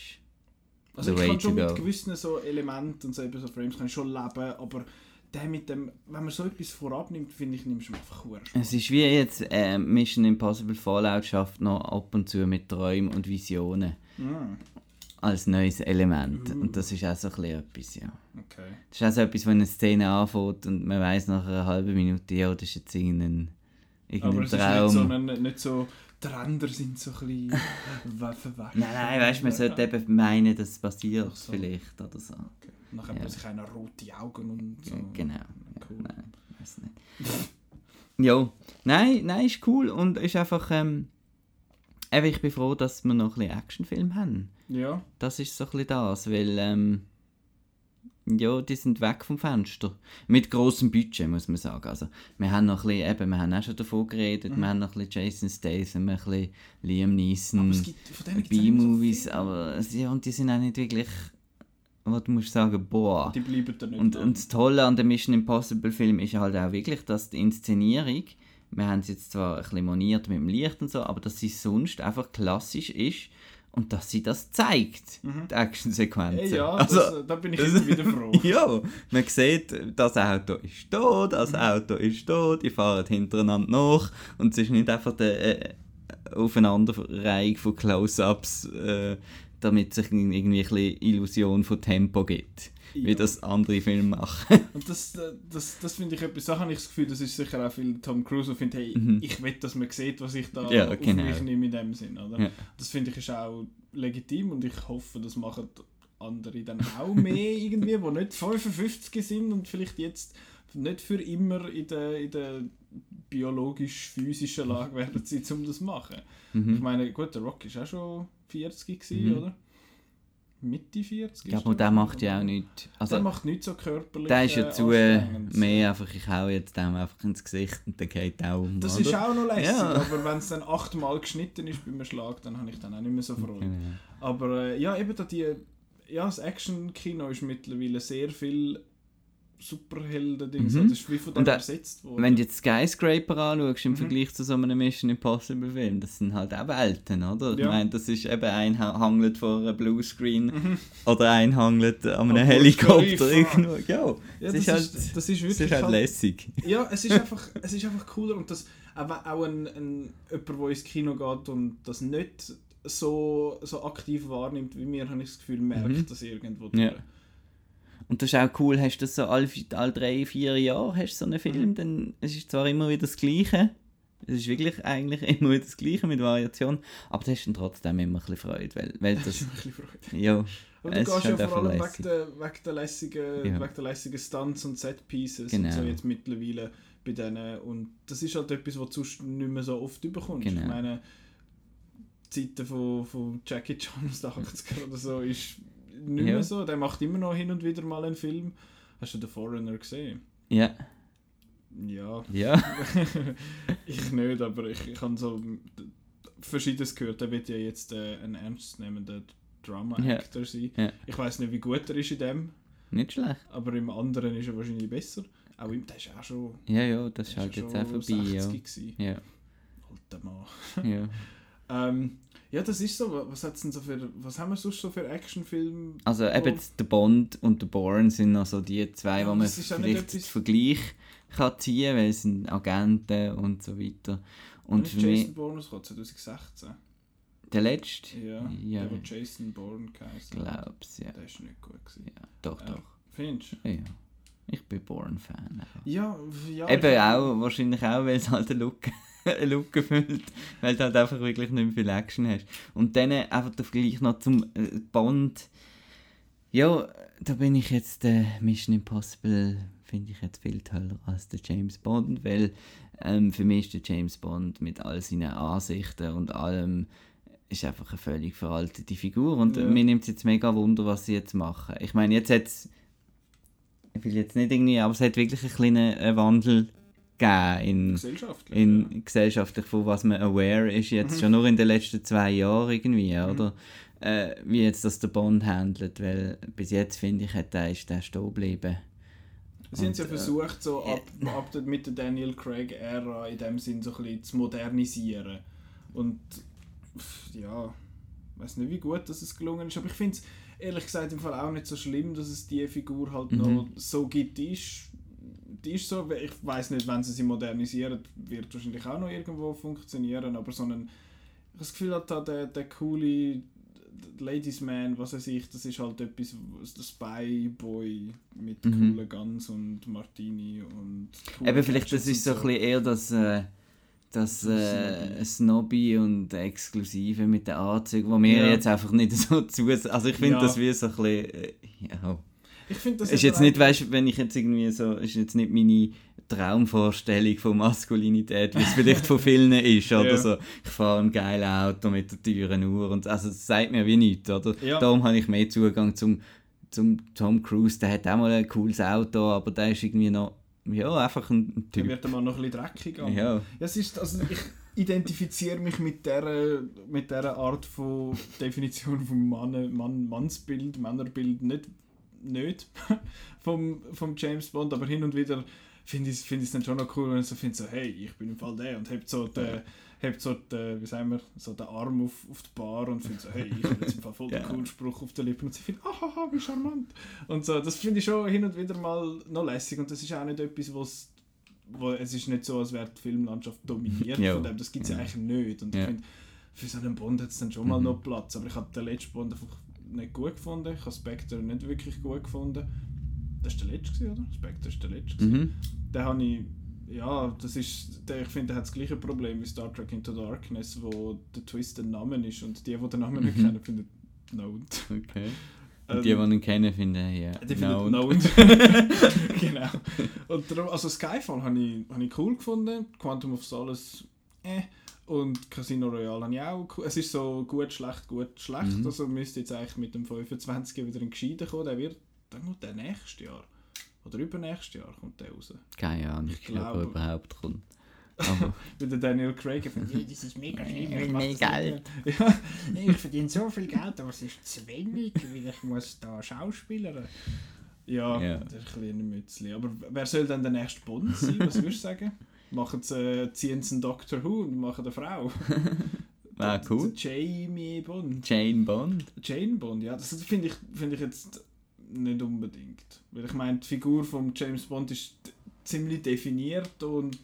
Also the ich kann schon mit gewissen so Elementen und so, eben so Frames kann ich schon leben, aber der mit dem, wenn man so etwas vorab nimmt, finde ich, nimmst du einfach Huren Es ist wie jetzt äh, Mission Impossible Fallout schafft noch ab und zu mit Träumen und Visionen Mm, als neues Element. Uh. Und das ist auch so ein bisschen etwas, ja. okay. Das ist auch so etwas, wenn eine Szene anfängt und man weiß nach einer halben Minute, ja, das ist jetzt irgendein, Aber irgendein es ist nicht Traum. so, ein, nicht so, die Ränder sind so ein bisschen we- verwaschen. Nein, nein, weißt du, man sollte eben meinen, dass es passiert, so. vielleicht, oder so. Okay. Nachher Ja. plötzlich einer rote Augen und so. Ja, genau. Cool. Nein, weiß nicht. ja, nein, nein, ist cool und ist einfach, ähm, ich bin froh, dass wir noch ein bisschen Actionfilm haben. Ja, Das ist so ein bisschen das, weil, ähm, ja, die sind weg vom Fenster. Mit grossem Budget, muss man sagen. Also, wir haben noch ein bisschen, eben, wir haben auch schon davon geredet, wir haben noch ein bisschen Jason Statham, ein bisschen Liam Neeson, so B-Movies, viele. aber ja, und die sind auch nicht wirklich, was du musst sagen, boah. Die bleiben da nicht Und, und das Tolle an dem Mission Impossible Film ist halt auch wirklich, dass die Inszenierung wir haben es jetzt zwar ein bisschen moniert mit dem Licht und so, aber dass sie sonst einfach klassisch ist und dass sie das zeigt, Mhm. die Actionsequenzen. Ja, also, das, äh, da bin ich immer wieder froh. ja, man sieht, das Auto ist da, das Auto ist da, die fahren hintereinander nach und es ist nicht einfach eine äh, Aufeinanderreihung von Close-Ups, äh, damit sich irgendwie ein Illusion von Tempo gibt, wie Ja. das andere Filme machen. Und das, äh, das, das finde ich etwas, da habe ich das Gefühl, das ist sicher auch viel Tom Cruise, der findet, hey, Mhm. ich will, dass man sieht, was ich da Ja, auf genau. mich nehme in dem Sinn, oder? Ja. Das finde ich ist auch legitim und ich hoffe, das machen andere dann auch mehr irgendwie, die nicht 55 sind und vielleicht jetzt nicht für immer in der, in der biologisch-physischen Lage werden sie, um das zu machen. Ich Mhm. meine, gut, der Rock ist auch schon 40 gewesen, Mhm. oder? Mitte 40? Ja, ist aber der macht ja auch nichts. Also, der macht nicht so körperlich der ist ja äh, zu äh, mehr einfach, ich hau jetzt dem einfach ins Gesicht und der geht auch um. Das oder? ist auch noch lässig, Ja. aber wenn es dann achtmal geschnitten ist beim Schlag, dann habe ich dann auch nicht mehr so Freude. Genau. Aber äh, ja, eben da die, ja, das Action-Kino ist mittlerweile sehr viel Superhelden-Dings. Mhm. Das ist wie von dem äh, ersetzt worden. Wenn du jetzt Skyscraper anschaust im Mhm. Vergleich zu so einem Mission Impossible Film, das sind halt auch Welten, oder? Ich Ja. meine, das ist eben ein ha- hangelt vor einem Bluescreen Mhm. oder ein hangelt an einem Helikopter irgendwo. Ja, ja, das, ist halt, ist, das ist wirklich ist halt halt- lässig. Ja, es ist einfach, es ist einfach cooler und das auch ein, ein jemand, der ins Kino geht und das nicht so, so aktiv wahrnimmt wie mir, habe ich das Gefühl, merkt Mhm. das irgendwo Ja. Und das ist auch cool, hast du das so alle, alle drei, vier Jahre hast du so einen Film, Mhm. dann es ist zwar immer wieder das Gleiche, es ist wirklich eigentlich immer wieder das Gleiche mit Variation, aber du hast dann trotzdem immer ein bisschen Freude, weil, weil Das das, Freude. ja, Aber du gehst ja halt vor allem wegen der, wegen, der lässigen, Ja. wegen der lässigen Stunts und Set-Pieces Genau. und so jetzt mittlerweile bei denen. Und das ist halt etwas, was du sonst nicht mehr so oft überkommst. Genau. Ich meine, die Zeiten von, von Jackie Chan aus den 80er oder so ist nicht Ja. mehr so. Der macht immer noch hin und wieder mal einen Film. Hast du The Foreigner gesehen? ja, Ja, ja, ich nicht, aber ich, ich habe so Verschiedenes gehört. Der wird ja jetzt äh, ein ernstzunehmender Drama-Actor sein. Ja. Ich weiß nicht, wie gut er ist in dem. nicht schlecht. Aber im anderen ist er wahrscheinlich besser. Auch ihm, der ist auch schon. Ja, ja, das ist halt ja jetzt auch vorbei, 60 ja. gewesen. Ja, Alter Mann. ja. Ähm, ja, das ist so. Was, hat's denn so für, was haben wir sonst so für Actionfilme? Also eben der Bond und der Bourne sind noch so die zwei, Ja, wo man vielleicht den Vergleich kann ziehen, weil es sind Agenten und so weiter. Und ist Jason Bourne rausgekommen? 2016. der letzte, Ja, Ja. der, wo Jason Bourne geheißen glaub's, ja. Der ist nicht gut gewesen. ja. Doch, Ja. doch. Findest Ja, ja. Ich bin du? Ja, ja. Eben ich- auch, wahrscheinlich auch, weil es halt eine Lücke, eine Lücke füllt, weil du halt einfach wirklich nicht mehr viel Action hast. Und dann einfach der Vergleich noch zum äh, Bond. Ja, da bin ich jetzt, äh, Mission Impossible finde ich jetzt viel toller als der James Bond, weil ähm, für mich ist der James Bond mit all seinen Ansichten und allem ist einfach eine völlig veraltete Figur und Ja. mir nimmt es jetzt mega Wunder, was sie jetzt machen. Ich meine, jetzt hat ich will jetzt nicht irgendwie, aber es hat wirklich einen kleinen äh, Wandel gegeben in, Gesellschaftlich. in gesellschaftlich, von was man aware ist, jetzt Mhm. schon nur in den letzten zwei Jahren irgendwie, oder? Äh, wie jetzt das der Bond handelt, weil bis jetzt finde ich, hat der, ist der stehen geblieben. ja. Sie haben es ja äh, versucht, so ab, ab der, mit der Daniel Craig-Ära in dem Sinn so ein bisschen zu modernisieren. Und ja, ich weiß nicht, wie gut dass es gelungen ist, aber ich finde es ehrlich gesagt im Fall auch nicht so schlimm, dass es die Figur halt Mhm. noch so gibt. Die ist, die ist so, ich weiß nicht, wenn sie sie modernisieren, wird wahrscheinlich auch noch irgendwo funktionieren, aber so einen, ich habe das Gefühl, hat da der, der coole Ladies Man, was weiß ich, das ist halt etwas, was der Spy Boy mit Mhm. coolen Guns und Martini und Eben vielleicht, das ist so und ein bisschen eher das, äh, das äh, Snobby und Exklusive mit den Anzügen, wo mir Ja. jetzt einfach nicht so zu... Also ich finde Ja. das wie so ein bisschen... Äh, ja. Ich finde das ist jetzt nicht, weißt, wenn ich jetzt irgendwie so, ist jetzt nicht meine Traumvorstellung von Maskulinität, wie es vielleicht von vielen ist, oder Ja. so, ich fahre ein geiles Auto mit der teuren Uhr und also das sagt mir wie nichts, oder? Ja. Darum habe ich mehr Zugang zum, zum Tom Cruise, der hat auch mal ein cooles Auto, aber der ist irgendwie noch, ja, einfach ein, ein Dann Typ. wird er mal noch ein bisschen dreckig. aber- Ja, Ja, es ist, also ich identifiziere mich mit dieser, mit dieser Art von Definition vom Mann, Mann, Mannsbild, Männerbild nicht, nicht vom, vom James Bond, aber hin und wieder finde ich es find dann schon noch cool, wenn ich so finde, so, hey, ich bin im Fall der und hebt so den, hebt so den, wie sagen wir, so den Arm auf, auf die Bar und finde so, hey, ich habe jetzt im Fall voll den Ja. coolen Spruch auf den Lippen und sie findet, ahaha, wie charmant. Und so, das finde ich schon hin und wieder mal noch lässig und das ist auch nicht etwas, was wo, es ist nicht so, als wäre die Filmlandschaft dominiert Ja. von dem, das gibt es ja. Eigentlich nicht und Ja. ich finde, für so einen Bond hat es dann schon mal Mhm. noch Platz, aber ich habe den letzten Bond einfach nicht gut gefunden, ich habe Spectre nicht wirklich gut gefunden. Das war der letzte, oder? Spectre ist der letzte. Mhm. Den habe ich, ja, das ist, ich finde, der hat das gleiche Problem wie Star Trek Into Darkness, wo der Twist ein Name ist und die, die den Namen nicht Mhm. kennen, finden Note. Okay. Ähm, Und die, die ihn kennen, finden, ja. Die finden Note. genau. Und darum, also Skyfall habe ich, habe ich cool gefunden, Quantum of Solace, äh, und Casino Royale habe ich auch cool. Es ist so gut, schlecht, gut, schlecht. Mhm. Also müsste jetzt eigentlich mit dem 25 wieder in Gescheiden kommen. Der wird, dann der nächstes Jahr. Oder übernächstes Jahr kommt der raus. Keine Ahnung, Ich glaube, überhaupt kommt. Weil der Daniel Craig findet, "Ja, das ist mega schlimm. ich mach mehr das nicht Geld." mehr." Ja, ich verdiene so viel Geld, aber es ist zu wenig, weil ich muss da Schauspielern. Ja, Ja. das ist ein kleiner Mützli. Aber wer soll denn der nächste Bond sein? Was würdest du sagen? Machen sie, äh, ziehen sie einen Doctor Who und machen eine Frau? Ah, Der- cool. der Jamie Bond. Jane Bond. Jane Bond, ja, das finde ich, find ich jetzt nicht unbedingt. Weil ich meine, die Figur von James Bond ist ziemlich definiert und,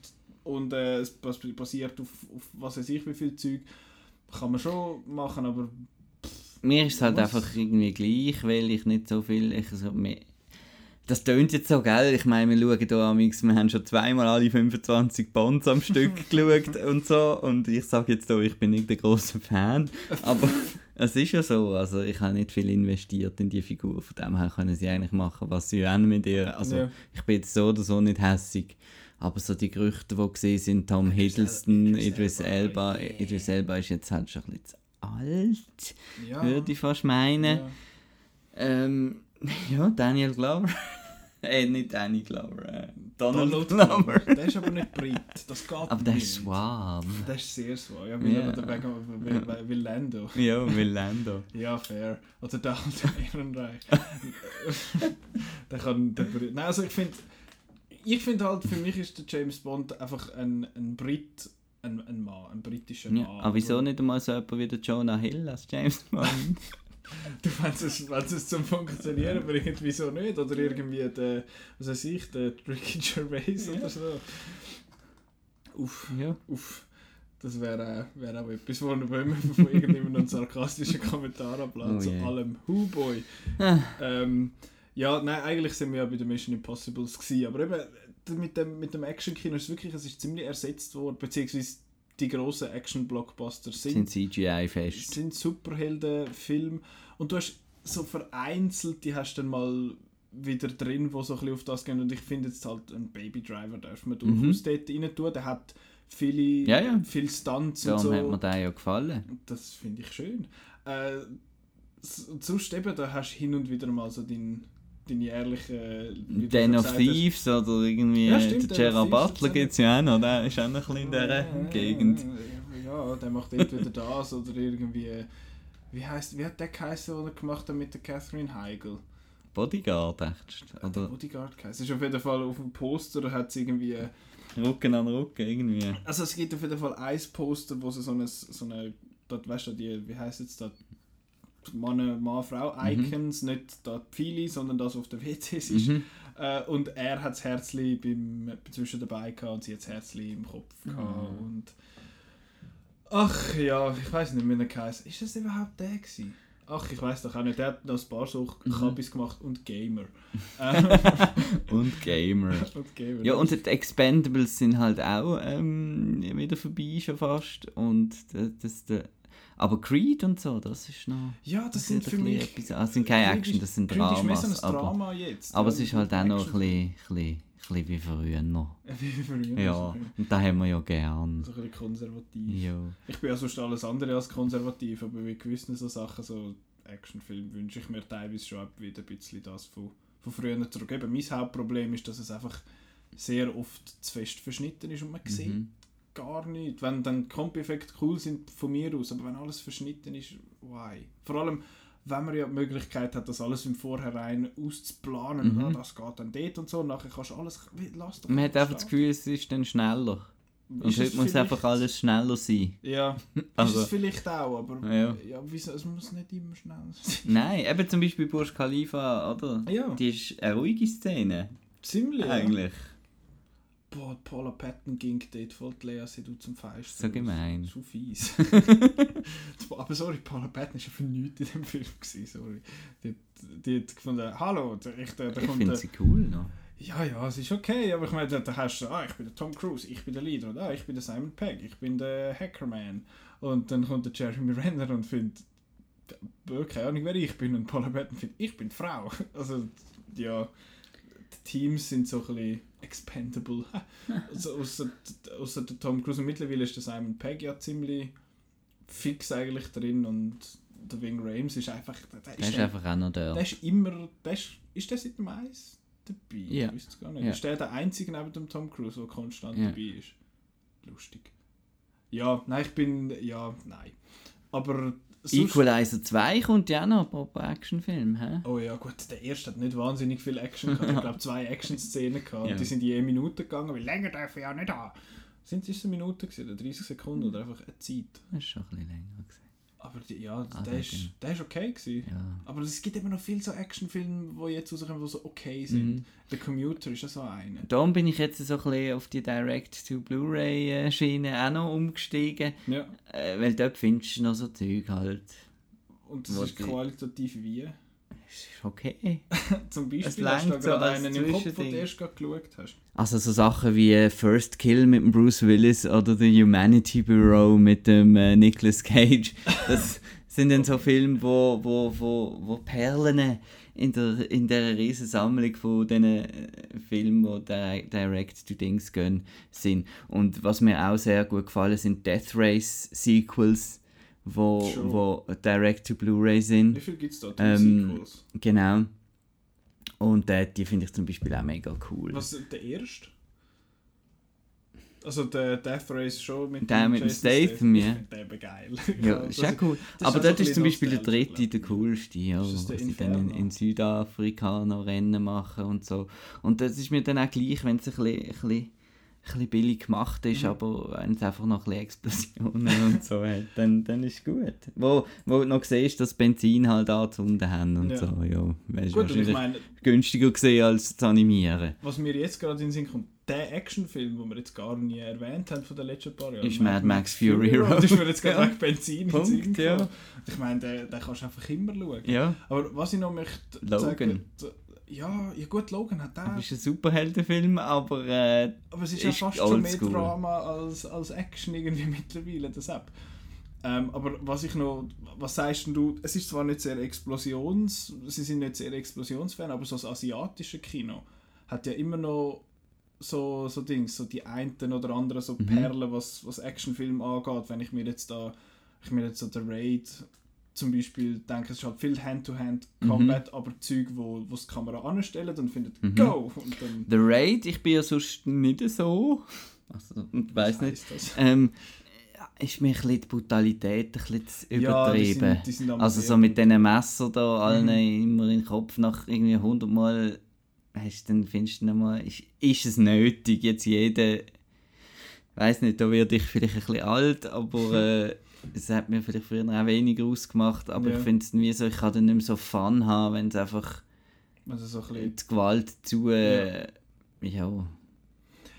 und äh, es bas- basiert auf, auf was weiß ich wie viel Zeug. Kann man schon machen, aber Mir ist es halt einfach irgendwie gleich, weil ich nicht so viel. Ich so, mir, das tönt jetzt so, gell? Ich meine, wir schauen hier amix, wir haben schon zweimal alle 25 Bonds am Stück geschaut und so. Und ich sage jetzt hier, ich bin nicht der große Fan. Aber es ist ja so. Also, ich habe nicht viel investiert in die Figur. Von dem her können sie eigentlich machen, was sie wollen mit ihr. Also, Ja. ich bin jetzt so oder so nicht hässig. Aber so die Gerüchte, die gesehen sind, Tom Hiddleston, Idris Elba. Idris Elba ist jetzt halt schon ein bisschen zu alt ja. würde ich fast meinen. ja. Ähm, ja, Daniel Glover. äh, nicht Danny Glover. Äh, Donald, Donald Glover. Glover. Der ist aber nicht Brit. Das geht Aber der ist suave. Der ist sehr suave. Ja, weil Ja. er wegen weil, weil, weil Lando. Ja, will Lando. Ja, fair. Oder der alte Ehrenreich. der kann... Der, Brit- Nein, also ich finde... Ich finde halt, für mich ist der James Bond einfach ein, ein Brit... Ein, ein Mann, ein britischer Mann. Ja, aber wieso nicht einmal so jemand wie der Jonah Hill als James Bond? Du meinst es, wenn es zum Funktionieren bringt, wieso nicht? Oder irgendwie der, was weiß ich, der Ricky Gervais oder so. Uff, ja. uff. Das wäre äh, wär auch etwas, wo immer von irgendjemandem einen sarkastischen Kommentar ablässt. Oh zu je. allem Who Boy. Ah. ähm, ja, nein, eigentlich sind wir ja bei den Mission Impossibles gewesen, aber eben mit dem, mit dem Action-Kino ist es wirklich, es ist ziemlich ersetzt worden, beziehungsweise die grossen Action-Blockbuster sind Sind CGI fest. sind Superheldenfilme und du hast so vereinzelt, die hast dann mal wieder drin, wo so ein bisschen auf das gehen und ich finde jetzt halt ein Baby Driver darf man Mhm. durchaus dort rein tun, der hat viele, Ja, ja. viele Stunts und Darum so. hat mir der ja gefallen. Das finde ich schön. Äh, und sonst eben, da hast du hin und wieder mal so deinen dein jährlichen... du Den of hast- Thieves oder irgendwie Ja, äh, stimmt, der Gerard Butler gibt es ja auch noch, der ist auch noch ein bisschen in dieser Gegend. Ja, der macht entweder das oder irgendwie. Wie heißt, wie hat der geheißen, den er gemacht hat mit der Catherine Heigl? Bodyguard, echt? Oder Bodyguard geheißen? Es ist auf jeden Fall auf dem Poster, hat es irgendwie. Rücken an Rücken, irgendwie. Also es gibt auf jeden Fall ein Poster, wo sie so eine, so eine dort, weißt du, die, wie heißt jetzt das? Mann, Mann, Frau Icons, nicht da die Pfeile, sondern das, was auf der WCs ist. Mhm. Äh, und er hat das Herzli beim, zwischen dabei gehabt und sie hat das Herzli im Kopf gehabt. Mhm. Und ach ja, ich weiß nicht mehr, wie er geheißen. Ist das überhaupt der gewesen? Ach, ich weiß doch auch nicht. Der hat noch ein paar so Mhm. Kabis gemacht und Gamer. Und Gamer. und Gamer. Ja, und die Expendables sind halt auch ähm, wieder vorbei schon fast. Und das, das, der, aber Creed und so, das ist noch... ja, das sind hat für ein bisschen mich... Etwas, also, sind keine Action, das sind Creed ist mehr Dramas. so ein aber Drama jetzt. aber es ist halt auch noch ein bisschen, bisschen wie früher noch. Wie früher. Ja, und da haben wir ja gern. So ein bisschen konservativ. Ja. Ich bin ja sonst alles andere als konservativ, aber bei gewissen so Sachen, so Actionfilmen, wünsche ich mir teilweise schon wieder ein bisschen das von, von früher zurück. Eben, mein Hauptproblem ist, dass es einfach sehr oft zu fest verschnitten ist und man sieht Mhm. Gar nichts. Wenn dann Kombi-Effekte cool sind von mir aus, aber wenn alles verschnitten ist, why? Vor allem, wenn man ja die Möglichkeit hat, das alles im Vorhinein auszuplanen, Mhm. ja, das geht dann dort und so, und nachher kannst du alles, lass doch Man hat einfach das. Gefühl, es ist dann schneller. Und Ist es heute muss einfach alles schneller sein. Ja, Also- ist es vielleicht auch, aber Ja. ja. wieso, es muss nicht immer schnell sein. Nein, eben zum Beispiel Burj Khalifa, oder? Ja, Die ist eine ruhige Szene, ziemlich. Ja. eigentlich. Boah, Paula Patton ging dort voll die Lea Seydoux zum Feister. So gemein. So fies. aber sorry, Paula Patton war ja für nichts in dem Film. Gewesen, sorry. Die, hat- die hat gefunden, hallo, der, ich, der, der Ich finde Der, sie cool noch. ja, ja, es ist okay, aber ich meine, da, da hast du, ah, ich bin der Tom Cruise, ich bin der Leader, und ah, ich bin der Simon Pegg, ich bin der Hackerman. Und dann kommt der Jeremy Renner und findet, äh, keine Ahnung, wer ich bin, und Paula Patton findet, ich bin die Frau. Also, ja, die Teams sind so ein bisschen expendable. also, außer, außer der Tom Cruise. Und mittlerweile ist der Simon Pegg ja ziemlich fix eigentlich drin und der Wing Rames ist einfach, der, der Der ist der- einfach auch noch da. der ist immer. Der ist, ist der seit dem Eis dabei? Ja. Ich es gar nicht. Ja. Ist der der einzige neben dem Tom Cruise, der konstant Ja. dabei ist? Lustig. Ja, nein, ich bin. Ja, nein. Aber. Equalizer 2 kommt ja auch noch, apropos Actionfilm, hä? Oh ja, gut, der erste hat nicht wahnsinnig viel Action gehabt. Ich glaube, zwei Action-Szenen gehabt. Ja. Die sind je Minute gegangen, weil länger dürfen ja nicht haben. Sind es eine Minute gewesen, oder 30 Sekunden oder einfach eine Zeit? Das ist schon ein bisschen länger gewesen. Aber die, ja, Ah, der, ist, der ist okay gewesen. Ja. Aber es gibt immer noch viele so Actionfilme, die jetzt rauskommen, die so okay sind. Mhm. Der Commuter ist ja so einer. Darum bin ich jetzt so ein bisschen auf die Direct-to-Blu-ray-Schiene auch noch umgestiegen, Ja. äh, weil dort findest du noch so Zeug halt. Und das ist qualitativ wie. Ist okay. Zum Beispiel hast du gerade einen im Kopf, den du erst gerade geschaut hast. Also so Sachen wie äh, First Kill mit dem Bruce Willis oder The Humanity Bureau mit dem äh, Nicolas Cage. Das sind dann so Filme, wo, wo, wo, wo Perlen in der, in der riesen Sammlung von diesen äh, Filmen, die di- direct to Dings gehen, sind. Und was mir auch sehr gut gefallen sind Death Race Sequels, wo, wo direct to Blu-ray sind. Wie viel gibt es da? Ähm, Sequels? Genau. Und äh, die finde ich zum Beispiel auch mega cool. Was, der erste? Also der Death Race schon mit Der mit dem Jason Statham, ja. Den eben geil. Ja, Also, ist ja cool. das Aber dort auch ist zum Beispiel der dritte der coolste, ja, wo der sie dann in, in Südafrika noch Rennen machen und so. Und das ist mir dann auch gleich, wenn es ein bisschen, ein bisschen, bisschen billig gemacht ist, Mhm. aber wenn es einfach noch ein bisschen Explosionen und so hat, dann, dann ist es gut. Wo, wo du noch siehst, dass Benzin halt angezündet haben und Ja. so, ja. Weißt, Gut, und ich wahrscheinlich meine, günstiger gesehen als zu animieren. was mir jetzt gerade in den Sinn kommt, der Actionfilm, den wir jetzt gar nie erwähnt haben von den letzten paar Jahren. Ist Mad Max Fury Road. Das ist mir jetzt gerade Ja. Benzin in den Punkt, ja. Ich meine, den, den kannst du einfach immer schauen. Ja, Aber was ich noch möchte Logan. sagen... Ja, ja gut, Logan hat das den. ist ein Superheldenfilm, aber äh, Aber es ist, ja fast schon mehr oldschool. Drama als, als Action irgendwie mittlerweile, das App. Ähm, aber was ich noch, was sagst du, es ist zwar nicht sehr Explosions, sie sind nicht sehr Explosionsfan, aber so das asiatische Kino hat ja immer noch so, so Dings, so die einen oder anderen so Mhm. Perlen, was, was Actionfilm angeht, wenn ich mir jetzt da, ich mir jetzt so der Raid zum Beispiel denke, es ist halt viel Hand-to-Hand-Combat, aber Zeug, wo, wo die Kamera anstellt und findet, Mhm. go! Und dann The Raid, ich bin ja sonst nicht so. Also, ich weiß nicht. Ähm, ist mir ein bisschen die Brutalität ein bisschen zu Ja, die übertrieben. sind- die sind also so mit diesen Messer da allen Mhm. immer in den Kopf nach irgendwie 100 Mal hast, dann findest du mal, ist, ist es nötig, jetzt jede weiß nicht, da werde ich vielleicht ein bisschen alt, aber äh, es hat mir vielleicht früher auch weniger ausgemacht, aber Ja. ich finde es wie so, ich kann dann nicht mehr so Fun haben, wenn es einfach Also so ein bisschen, die Gewalt zu, äh, ja.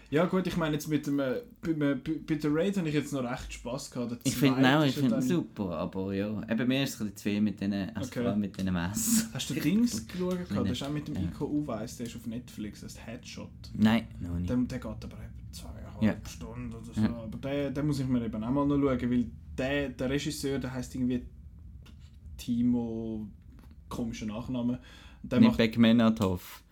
ja gut, ich meine jetzt mit dem, äh, bei, der Raid habe ich jetzt noch recht Spass gehabt. Ich finde auch, ich ja finde dann- super, aber ja, eben mir ist es ein bisschen zu viel mit diesen, also Okay. mit diesen Messern. Hast du Dings geschaut? Das ist auch mit dem Ja. Ico Uweis, der ist auf Netflix, das Headshot. Nein, noch nicht. Der, der geht aber eben zweieinhalb Ja. Stunden oder so. Ja. Aber den, den muss ich mir eben auch mal noch schauen, weil der, der Regisseur, der heißt irgendwie Timo, komischer Nachname. Der nicht macht Beckmenatov.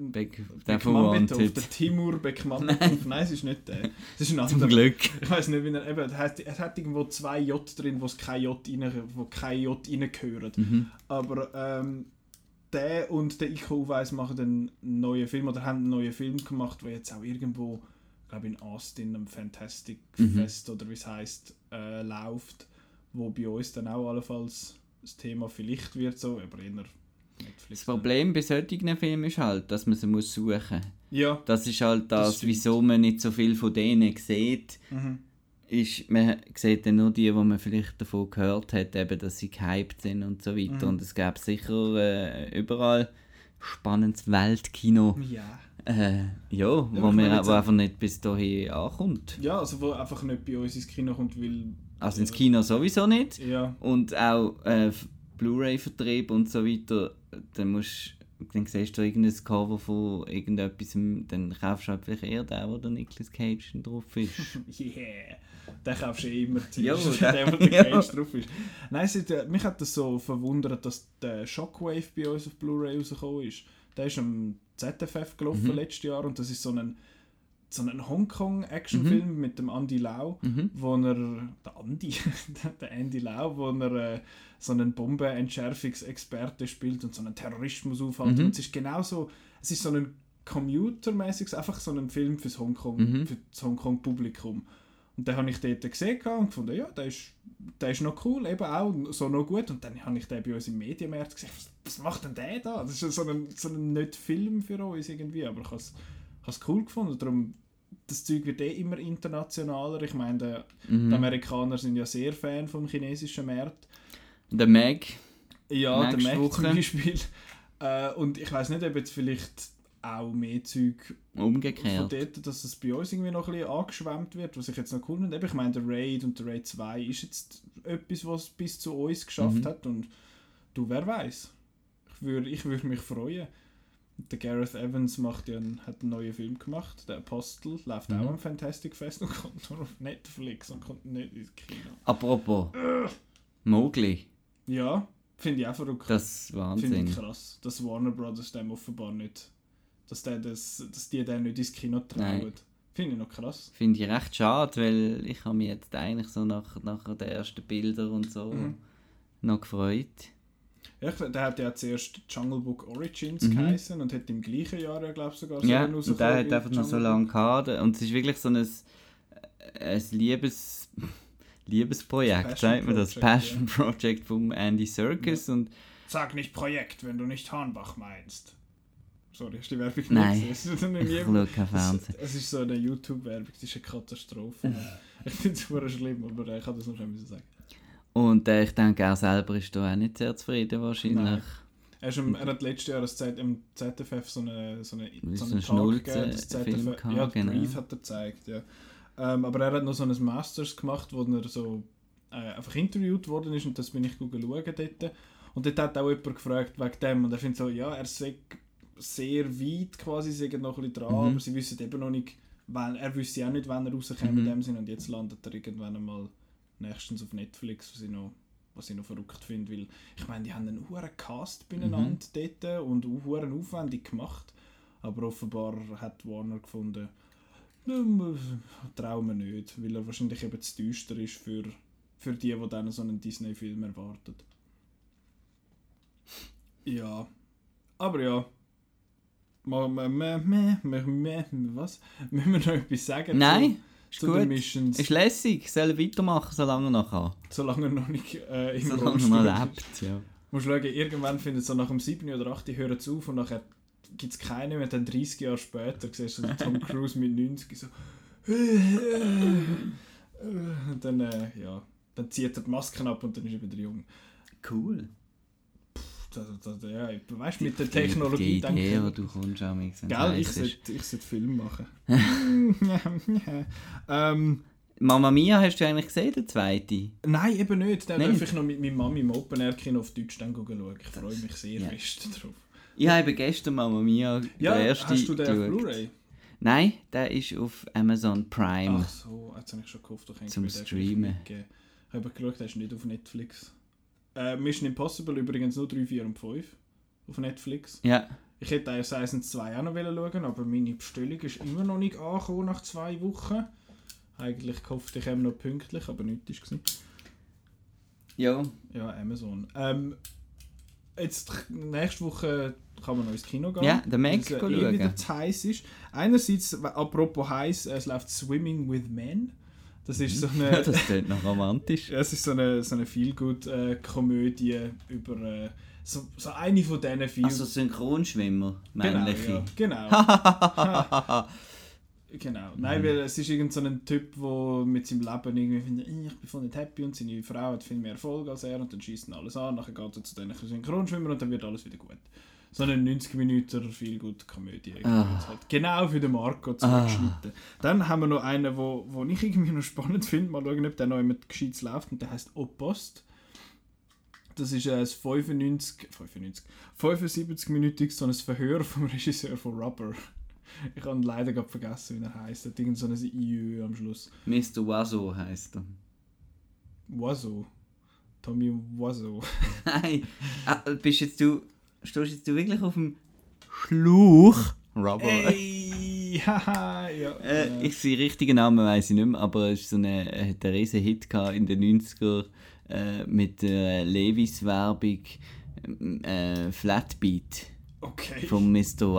Beck, der von Wanted. der Timur Beckmanbetov. Nein, es ist nicht der. Es ist ein Zum anderer. Glück. Ich weiß nicht, wie er eben. Hat, er hat irgendwo zwei J drin, wo es kein J rein, wo kein J reingehören. Mhm. Aber ähm, der und der Ico Uweis machen einen neuen Film oder haben einen neuen Film gemacht, der jetzt auch irgendwo, glaube in Austin am Fantastic Mhm. Fest oder wie es heißt, äh, läuft, wo bei uns dann auch allenfalls das Thema vielleicht wird so, aber eher Das Netflix. Problem bei solchen Filmen ist halt, dass man sie muss suchen muss. Ja. Das ist halt Das das, wieso man nicht so viel von denen sieht. Mhm. Ist, man sieht dann nur die, wo man vielleicht davon gehört hat, eben, dass sie gehypt sind und so weiter. Mhm. Und es gäbe sicher äh, überall spannendes Weltkino. Ja. Äh, ja, wo meine jetzt aber auch- einfach nicht bis dahin ankommt. Ja, also wo einfach nicht bei uns ins Kino kommt, weil... Also ins Kino sowieso nicht. Ja. Und auch äh, Blu-ray-Vertrieb und so weiter, dann musst dann siehst du irgendein Cover von irgendetwas, dann kaufst du halt vielleicht eher den, wo der Nicolas Cage drauf ist. Yeah. Den kaufst du eh immer zuerst, der- der, wo der ja. Cage drauf ist. Nein, äh, mich hat das so verwundert, dass der Shockwave bei uns auf Blu-ray rausgekommen ist. Der ist am ZFF gelaufen Mhm. letztes Jahr und das ist so ein, so ein Hongkong-Actionfilm mit dem Andy Lau, Mhm. wo er, der Andy, der Andy Lau, wo er äh, so einen Bombenentschärfungsexperte spielt und so einen Terrorismus aufhalten. Mhm. Und es ist genau so, es ist so ein Commutermäßiges, einfach so ein Film fürs Hongkong, Mhm. für das Hongkong-Publikum. Und den habe ich dort gesehen und gefunden, ja, der ist, der ist noch cool, eben auch so noch gut. Und dann habe ich den bei uns im Medienmarkt gesehen, was, was macht denn der da? Das ist so ein, so ein nicht Film für uns irgendwie, aber ich habe es- ich habe es cool gefunden. Darum, das Zeug wird eh immer internationaler. Ich meine, der- die Mhm. Amerikaner sind ja sehr Fan vom chinesischen Markt. Der Meg, Ja, der Nächste Mac zum Woche. Beispiel. Äh, und ich weiß nicht, ob jetzt vielleicht auch mehr Zeug von umgekehrt. dort, dass es bei uns irgendwie noch ein bisschen angeschwemmt wird, was ich jetzt noch cool finde. Eben, Ich meine, der Raid und der Raid 2 ist jetzt etwas, was bis zu uns geschafft Mhm. hat und du, wer weiß. Ich würde ich würd mich freuen. Der Gareth Evans macht ja einen, hat einen neuen Film gemacht, der Apostel, läuft Mhm. auch am Fantastic Fest und kommt nur auf Netflix und kommt nicht ins Kino. Apropos, Mowgli, Ja, finde ich auch verrückt. das ist Finde Wahnsinn. ich krass, dass Warner Brothers dem offenbar nicht, dass, der das, dass die den nicht ins Kino trauen. Finde ich noch krass. Finde ich recht schade, weil ich habe mich jetzt eigentlich so nach, nach den ersten Bildern und so Mhm. noch gefreut. Ja, der hat ja zuerst Jungle Book Origins Mhm. geheißen und hat im gleichen Jahr ja, glaube ich, sogar Ja, sollen und der hat einfach noch so lange gehabt. Und es ist wirklich so ein, ein Liebes, Liebesprojekt, sagt man das? Passion Project von Andy Serkis. Und Sag nicht Projekt, wenn du nicht Hornbach meinst. Sorry, hast du die Werbung nicht Nein, gesehen? Es ist noch ich schaue kein es, Fernsehen. es ist so eine YouTube-Werbung, das ist eine Katastrophe. ich finde es super schlimm, aber ich kann das noch schnell sagen. Und äh, ich denke, er selber ist da auch nicht sehr zufrieden wahrscheinlich. Nein. Er, ist am, er hat letztes Jahr Z, im ZFF so eine, so eine, so so einen ein Tag gegeben, das ZFF, ja, genau. Brief hat er gezeigt, ja. Ähm, aber er hat noch so ein Masters gemacht, wo er so äh, einfach interviewt worden ist und das bin ich schauen dort. Und dort hat auch jemand gefragt wegen dem und er findet so, ja, er sei sehr weit quasi, sie sind noch ein bisschen dran, Mhm. aber sie wissen eben noch nicht, wann, er wüsste auch nicht, wann er rauskommt Mhm. in dem Sinn und jetzt landet er irgendwann einmal nächstens auf Netflix, was ich noch, was ich noch verrückt finde, weil ich meine, die haben einen hohen Cast beieinander Mhm. dort und hohen aufwendig gemacht, aber offenbar hat Warner gefunden, «Ähm, trauen wir nicht, weil er wahrscheinlich eben zu düster ist für, für die, die dann so einen Disney-Film erwarten. Ja, aber ja. Mal, mal, mal, mal, mal, mal, was? Müssen wir noch etwas sagen? Nein, ist zu den gut. Missions, Ist lässig, soll weitermachen, solange er noch kann. solange er noch nicht äh, im Solange er noch ist. lebt, ja. Musst schauen, irgendwann findet so nach dem 7. oder 8. hören es auf und nachher gibt es keine mehr. Dann 30 Jahre später siehst du so Tom Cruise mit 90 so. Und dann, äh, ja, dann zieht er die Masken ab und dann ist er wieder jung. Cool. Da, da, da, ja, weißt mit der Die Technologie Idee, die denke du kommst, wenn Gell, ich sollte, ich sollte Film machen. ähm, Mama Mia hast du eigentlich gesehen, der zweite? nein, eben nicht. Den darf ich noch mit meiner Mami im Open Air Kino auf Deutsch dann schauen. Ich freue mich sehr Ja. fest drauf. Ich habe gestern Mama Mia, Ja, der erste, hast du den auf. Blu-ray? Nein, der ist auf Amazon Prime. Ach so, jetzt habe ich schon gehofft, du kannst Zum den Streamen. Ich habe geschaut, der ist nicht auf Netflix. Äh, Mission Impossible übrigens nur 3, 4 und 5 auf Netflix. Ja, Ich hätte Iron Seasons 2 auch noch schauen aber meine Bestellung ist immer noch nicht angekommen nach zwei Wochen. Eigentlich gehofft, ich habe noch pünktlich, aber nichts war. ja. Ja, Amazon. Ähm, jetzt, nächste Woche kann man noch ins Kino gehen. Ja, den Mac weil es schauen. eh wieder zu heiß ist. Einerseits, apropos heiß, es läuft Swimming with Men. Das ist so Ja, eine... das klingt noch romantisch. Ja, es ist so eine, so eine Feel-Good-Komödie über äh, so, so eine von diesen vielen... Also Synchronschwimmer, männliche. Genau, ja, genau. genau. Mhm. Nein, weil es ist irgend so ein Typ, der mit seinem Leben irgendwie findet, «Äh, ich bin voll nicht happy und seine Frau hat viel mehr Erfolg als er und dann schießt ihn alles an, nachher geht er zu diesen Synchronschwimmern und dann wird alles wieder gut. So eine 90 Minuten viel gut Komödie. Ah. Halt. Genau für den Marco zugeschnitten. Dann haben wir noch einen, wo, wo ich irgendwie noch spannend finde. Mal schauen, ob der noch jemand gescheit läuft. Und der heißt Opost. Das ist ein 95, 95, 75-minütiges so ein Verhör vom Regisseur von Rubber. Ich habe leider gerade vergessen, wie er heißt. Er hat irgend so ein IÜ am Schluss. Mr. Wazo heisst er. Wazo. Tommy Wazo. Nein, ah, bist jetzt du, stehst jetzt du wirklich auf dem Schluch? Rubber. Ey, haha, ja. Äh, ich seinen richtigen Namen weiß ich nicht mehr, aber es ist so eine, er hat einen riesen Hit in den 90er äh, mit der Levis-Werbung äh, Flatbeat okay. von Mr.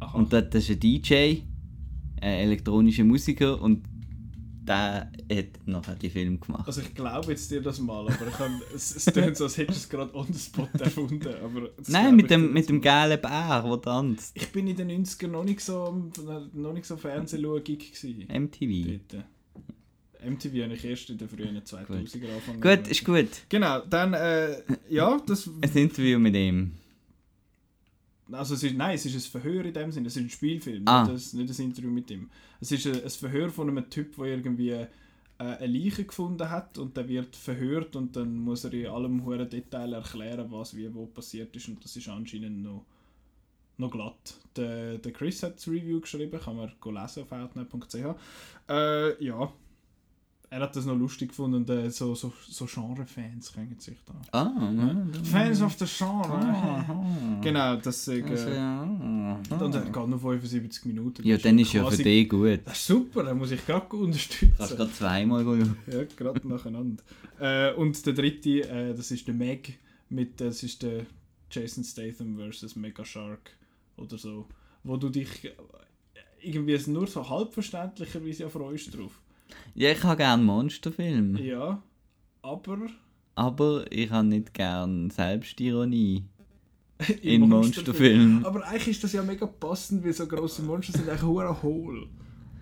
Aha. Und das, das ist ein DJ, ein elektronischer Musiker und der hat nachher die Film gemacht. Also ich glaube jetzt dir das mal, aber ich kann, es, es klingt so, als hättest du es gerade on the spot erfunden. Aber Nein, mit dem, mit dem gelben Bär, der tanzt. Ich bin in den 90ern noch nicht so, noch nicht so Fernsehschauig gewesen. MTV. Dort. MTV habe ich erst in den frühen 2000er angefangen. Gut, ist gut. Genau, dann, äh, ja, das, Ein Interview mit ihm. Also es ist, nein, es ist ein Verhör in dem Sinne, es ist ein Spielfilm, Ah. nicht, ein, nicht ein Interview mit ihm. Es ist ein, ein Verhör von einem Typ, der irgendwie äh, eine Leiche gefunden hat und der wird verhört und dann muss er in allem hohen Detail erklären, was wie wo passiert ist und das ist anscheinend noch, noch glatt. Der, der Chris hat das Review geschrieben, kann man lesen auf outnet.ch. Äh, ja, er hat das noch lustig gefunden und äh, so, so, so Genre-Fans können sich da... Ah, ja. Fans of the Genre! Ah. Genau, das ist... Also, Äh, ja. und er geht noch 75 Minuten. Ja, dann ist ja für dich gut. Das ist super, dann muss ich gerade unterstützen. Kannst gerade zweimal schauen. Ja, gerade nacheinander. Äh, und der dritte, äh, das ist der Meg, mit, das ist der Jason Statham vs. Mega Shark oder so. Wo du dich äh, irgendwie nur so halbverständlicherweise freust drauf. Ja, ich habe gerne Monsterfilme. Ja, aber Aber ich habe nicht gerne Selbstironie in Monsterfilmen. Aber eigentlich ist das ja mega passend, weil so grosse Monster sind eigentlich hure hohl.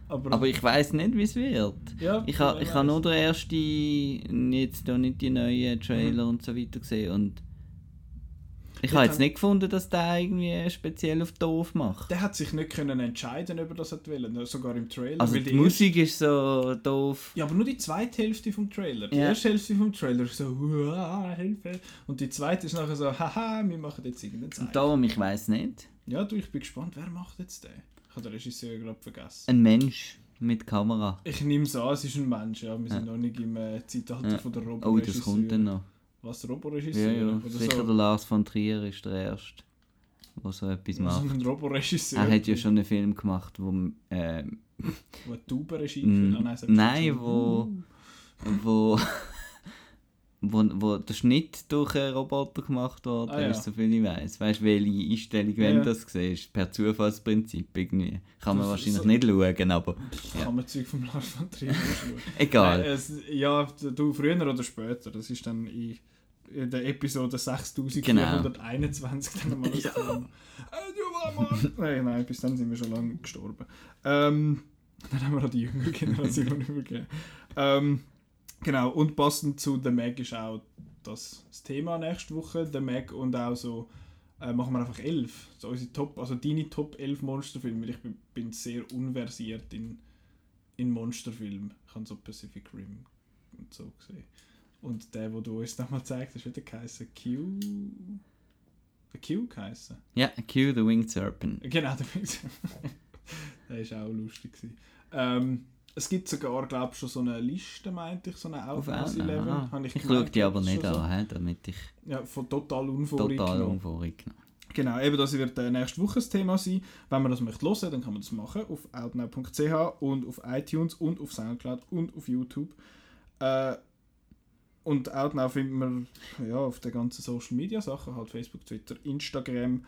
Aber, Aber ich weiß nicht, wie es wird. ja, Ich habe ich ha nur den ersten, jetzt noch nicht die neuen Trailer und so weiter gesehen. Und ich habe jetzt nicht gefunden, dass der irgendwie speziell auf doof macht. Der hat sich nicht können entscheiden, ob er das hat wollen, sogar im Trailer. Also die erste- Musik ist so doof. Ja, aber nur die zweite Hälfte vom Trailer. Die Ja. erste Hälfte vom Trailer ist so, «Huah, Hilfe. Und die zweite ist nachher so, haha, wir machen jetzt irgendeinen Und Zeichen. darum, ich weiß nicht. Ja, du, ich bin gespannt, wer macht jetzt den? Ich habe den Regisseur gerade vergessen. Ein Mensch mit Kamera. Ich nehme es an, es ist ein Mensch, ja. Wir sind noch nicht im äh, Zeitalter Ja. von der Oh, Roboregisseur. das kommt dann noch. Was, Ja, Roboregisseur? ja. Oder Sicher so, der Lars von Trier ist der Erste, der so etwas so macht. ein Roboregisseur. Er hat ja schon einen Film gemacht, wo, äh, Wo eine Taubenregie Mm, geführt hat. es hat nein, schon- wo- wo, wo, wo der Schnitt durch einen Roboter gemacht worden Ah, ja. ist, soviel ich weiß. Weißt du, welche Einstellung, wenn Ja. du das siehst? Per Zufallsprinzip irgendwie. Kann man Das- wahrscheinlich so- nicht schauen, aber Pff, Kann man Zeug vom Lars von Trier schauen. egal. Äh, es, ja, du früher oder später. Das ist dann in, in der Episode 6421 dann mal das Ja. Thema. Äh, nein, nein, bis dann sind wir schon lange gestorben. Ähm, dann haben wir an die jüngere Generation übergeben. Ähm, genau, und passend zu The Meg ist auch das, das Thema nächste Woche. The Meg und auch so äh, machen wir einfach elf. So unsere Top, also deine Top 11 Monsterfilme. weil Ich bin, bin sehr unversiert in, in Monsterfilmen. Ich habe so Pacific Rim und so gesehen. Und der, wo du uns damals gezeigt hast, wie der geheißen? Q. Der Q geheißen? Ja, Q the Winged Serpent. Genau, der Mix. der war auch lustig. gewesen. Ähm, es gibt sogar, glaube ich, schon so eine Liste, meinte ich, so eine Auf Outlaws einen, 11. aha. Habe Ich, ich schaue die aber nicht so. an, hä, damit ich Ja, von total unvorliegend. total genommen. unvorgenommen Genau, eben das wird äh, nächste Woche das Thema sein. Wenn man das möchte hören, dann kann man das machen auf outnow.ch und auf iTunes und auf Soundcloud und auf YouTube. Äh, und Outnow findet man ja, auf den ganzen Social Media Sachen, halt Facebook, Twitter, Instagram.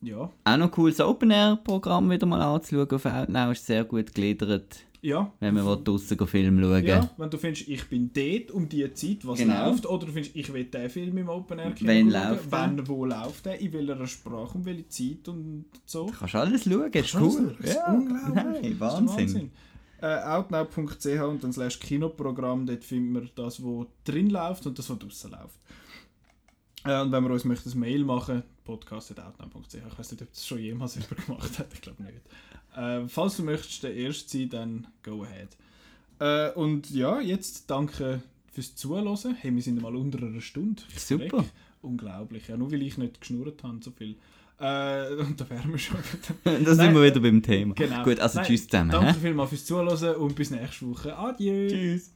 Ja, Auch noch cool, das Open-Air-Programm wieder mal anzuschauen auf Outnow ist sehr gut gegliedert. Ja. wenn man draußen Film schauen will. Ja, wenn du findest, ich bin dort um die Zeit, was Genau. läuft, oder du findest, ich will den Film im Open Air Kino Wenn schauen, läuft der? wenn, wo läuft der, in welcher Sprache, um welche Zeit und so. Du kannst alles schauen, ist cool. Das ist unglaublich. Hey, Das ist Wahnsinn. Äh, outnow.ch und dann slash Kinoprogramm, dort finden wir das, was drin läuft und das, was draußen läuft. Äh, und wenn wir uns möchten, ein Mail machen, podcast.outnow.ch, ich weiß nicht, ob das schon jemals jemand gemacht hat, ich glaube nicht. Äh, falls du möchtest, der Erste sein, dann go ahead. Äh, und ja, jetzt danke fürs Zuhören. Hey, wir sind mal unter einer Stunde. Super. Unglaublich. Ja, nur weil ich nicht geschnurrt habe so viel. Äh, und da wären wir schon. Da Nein, sind wir wieder beim Thema. Genau. Gut, also Nein, tschüss zusammen. Danke vielmals fürs Zuhören und bis nächste Woche. Adieu. Tschüss.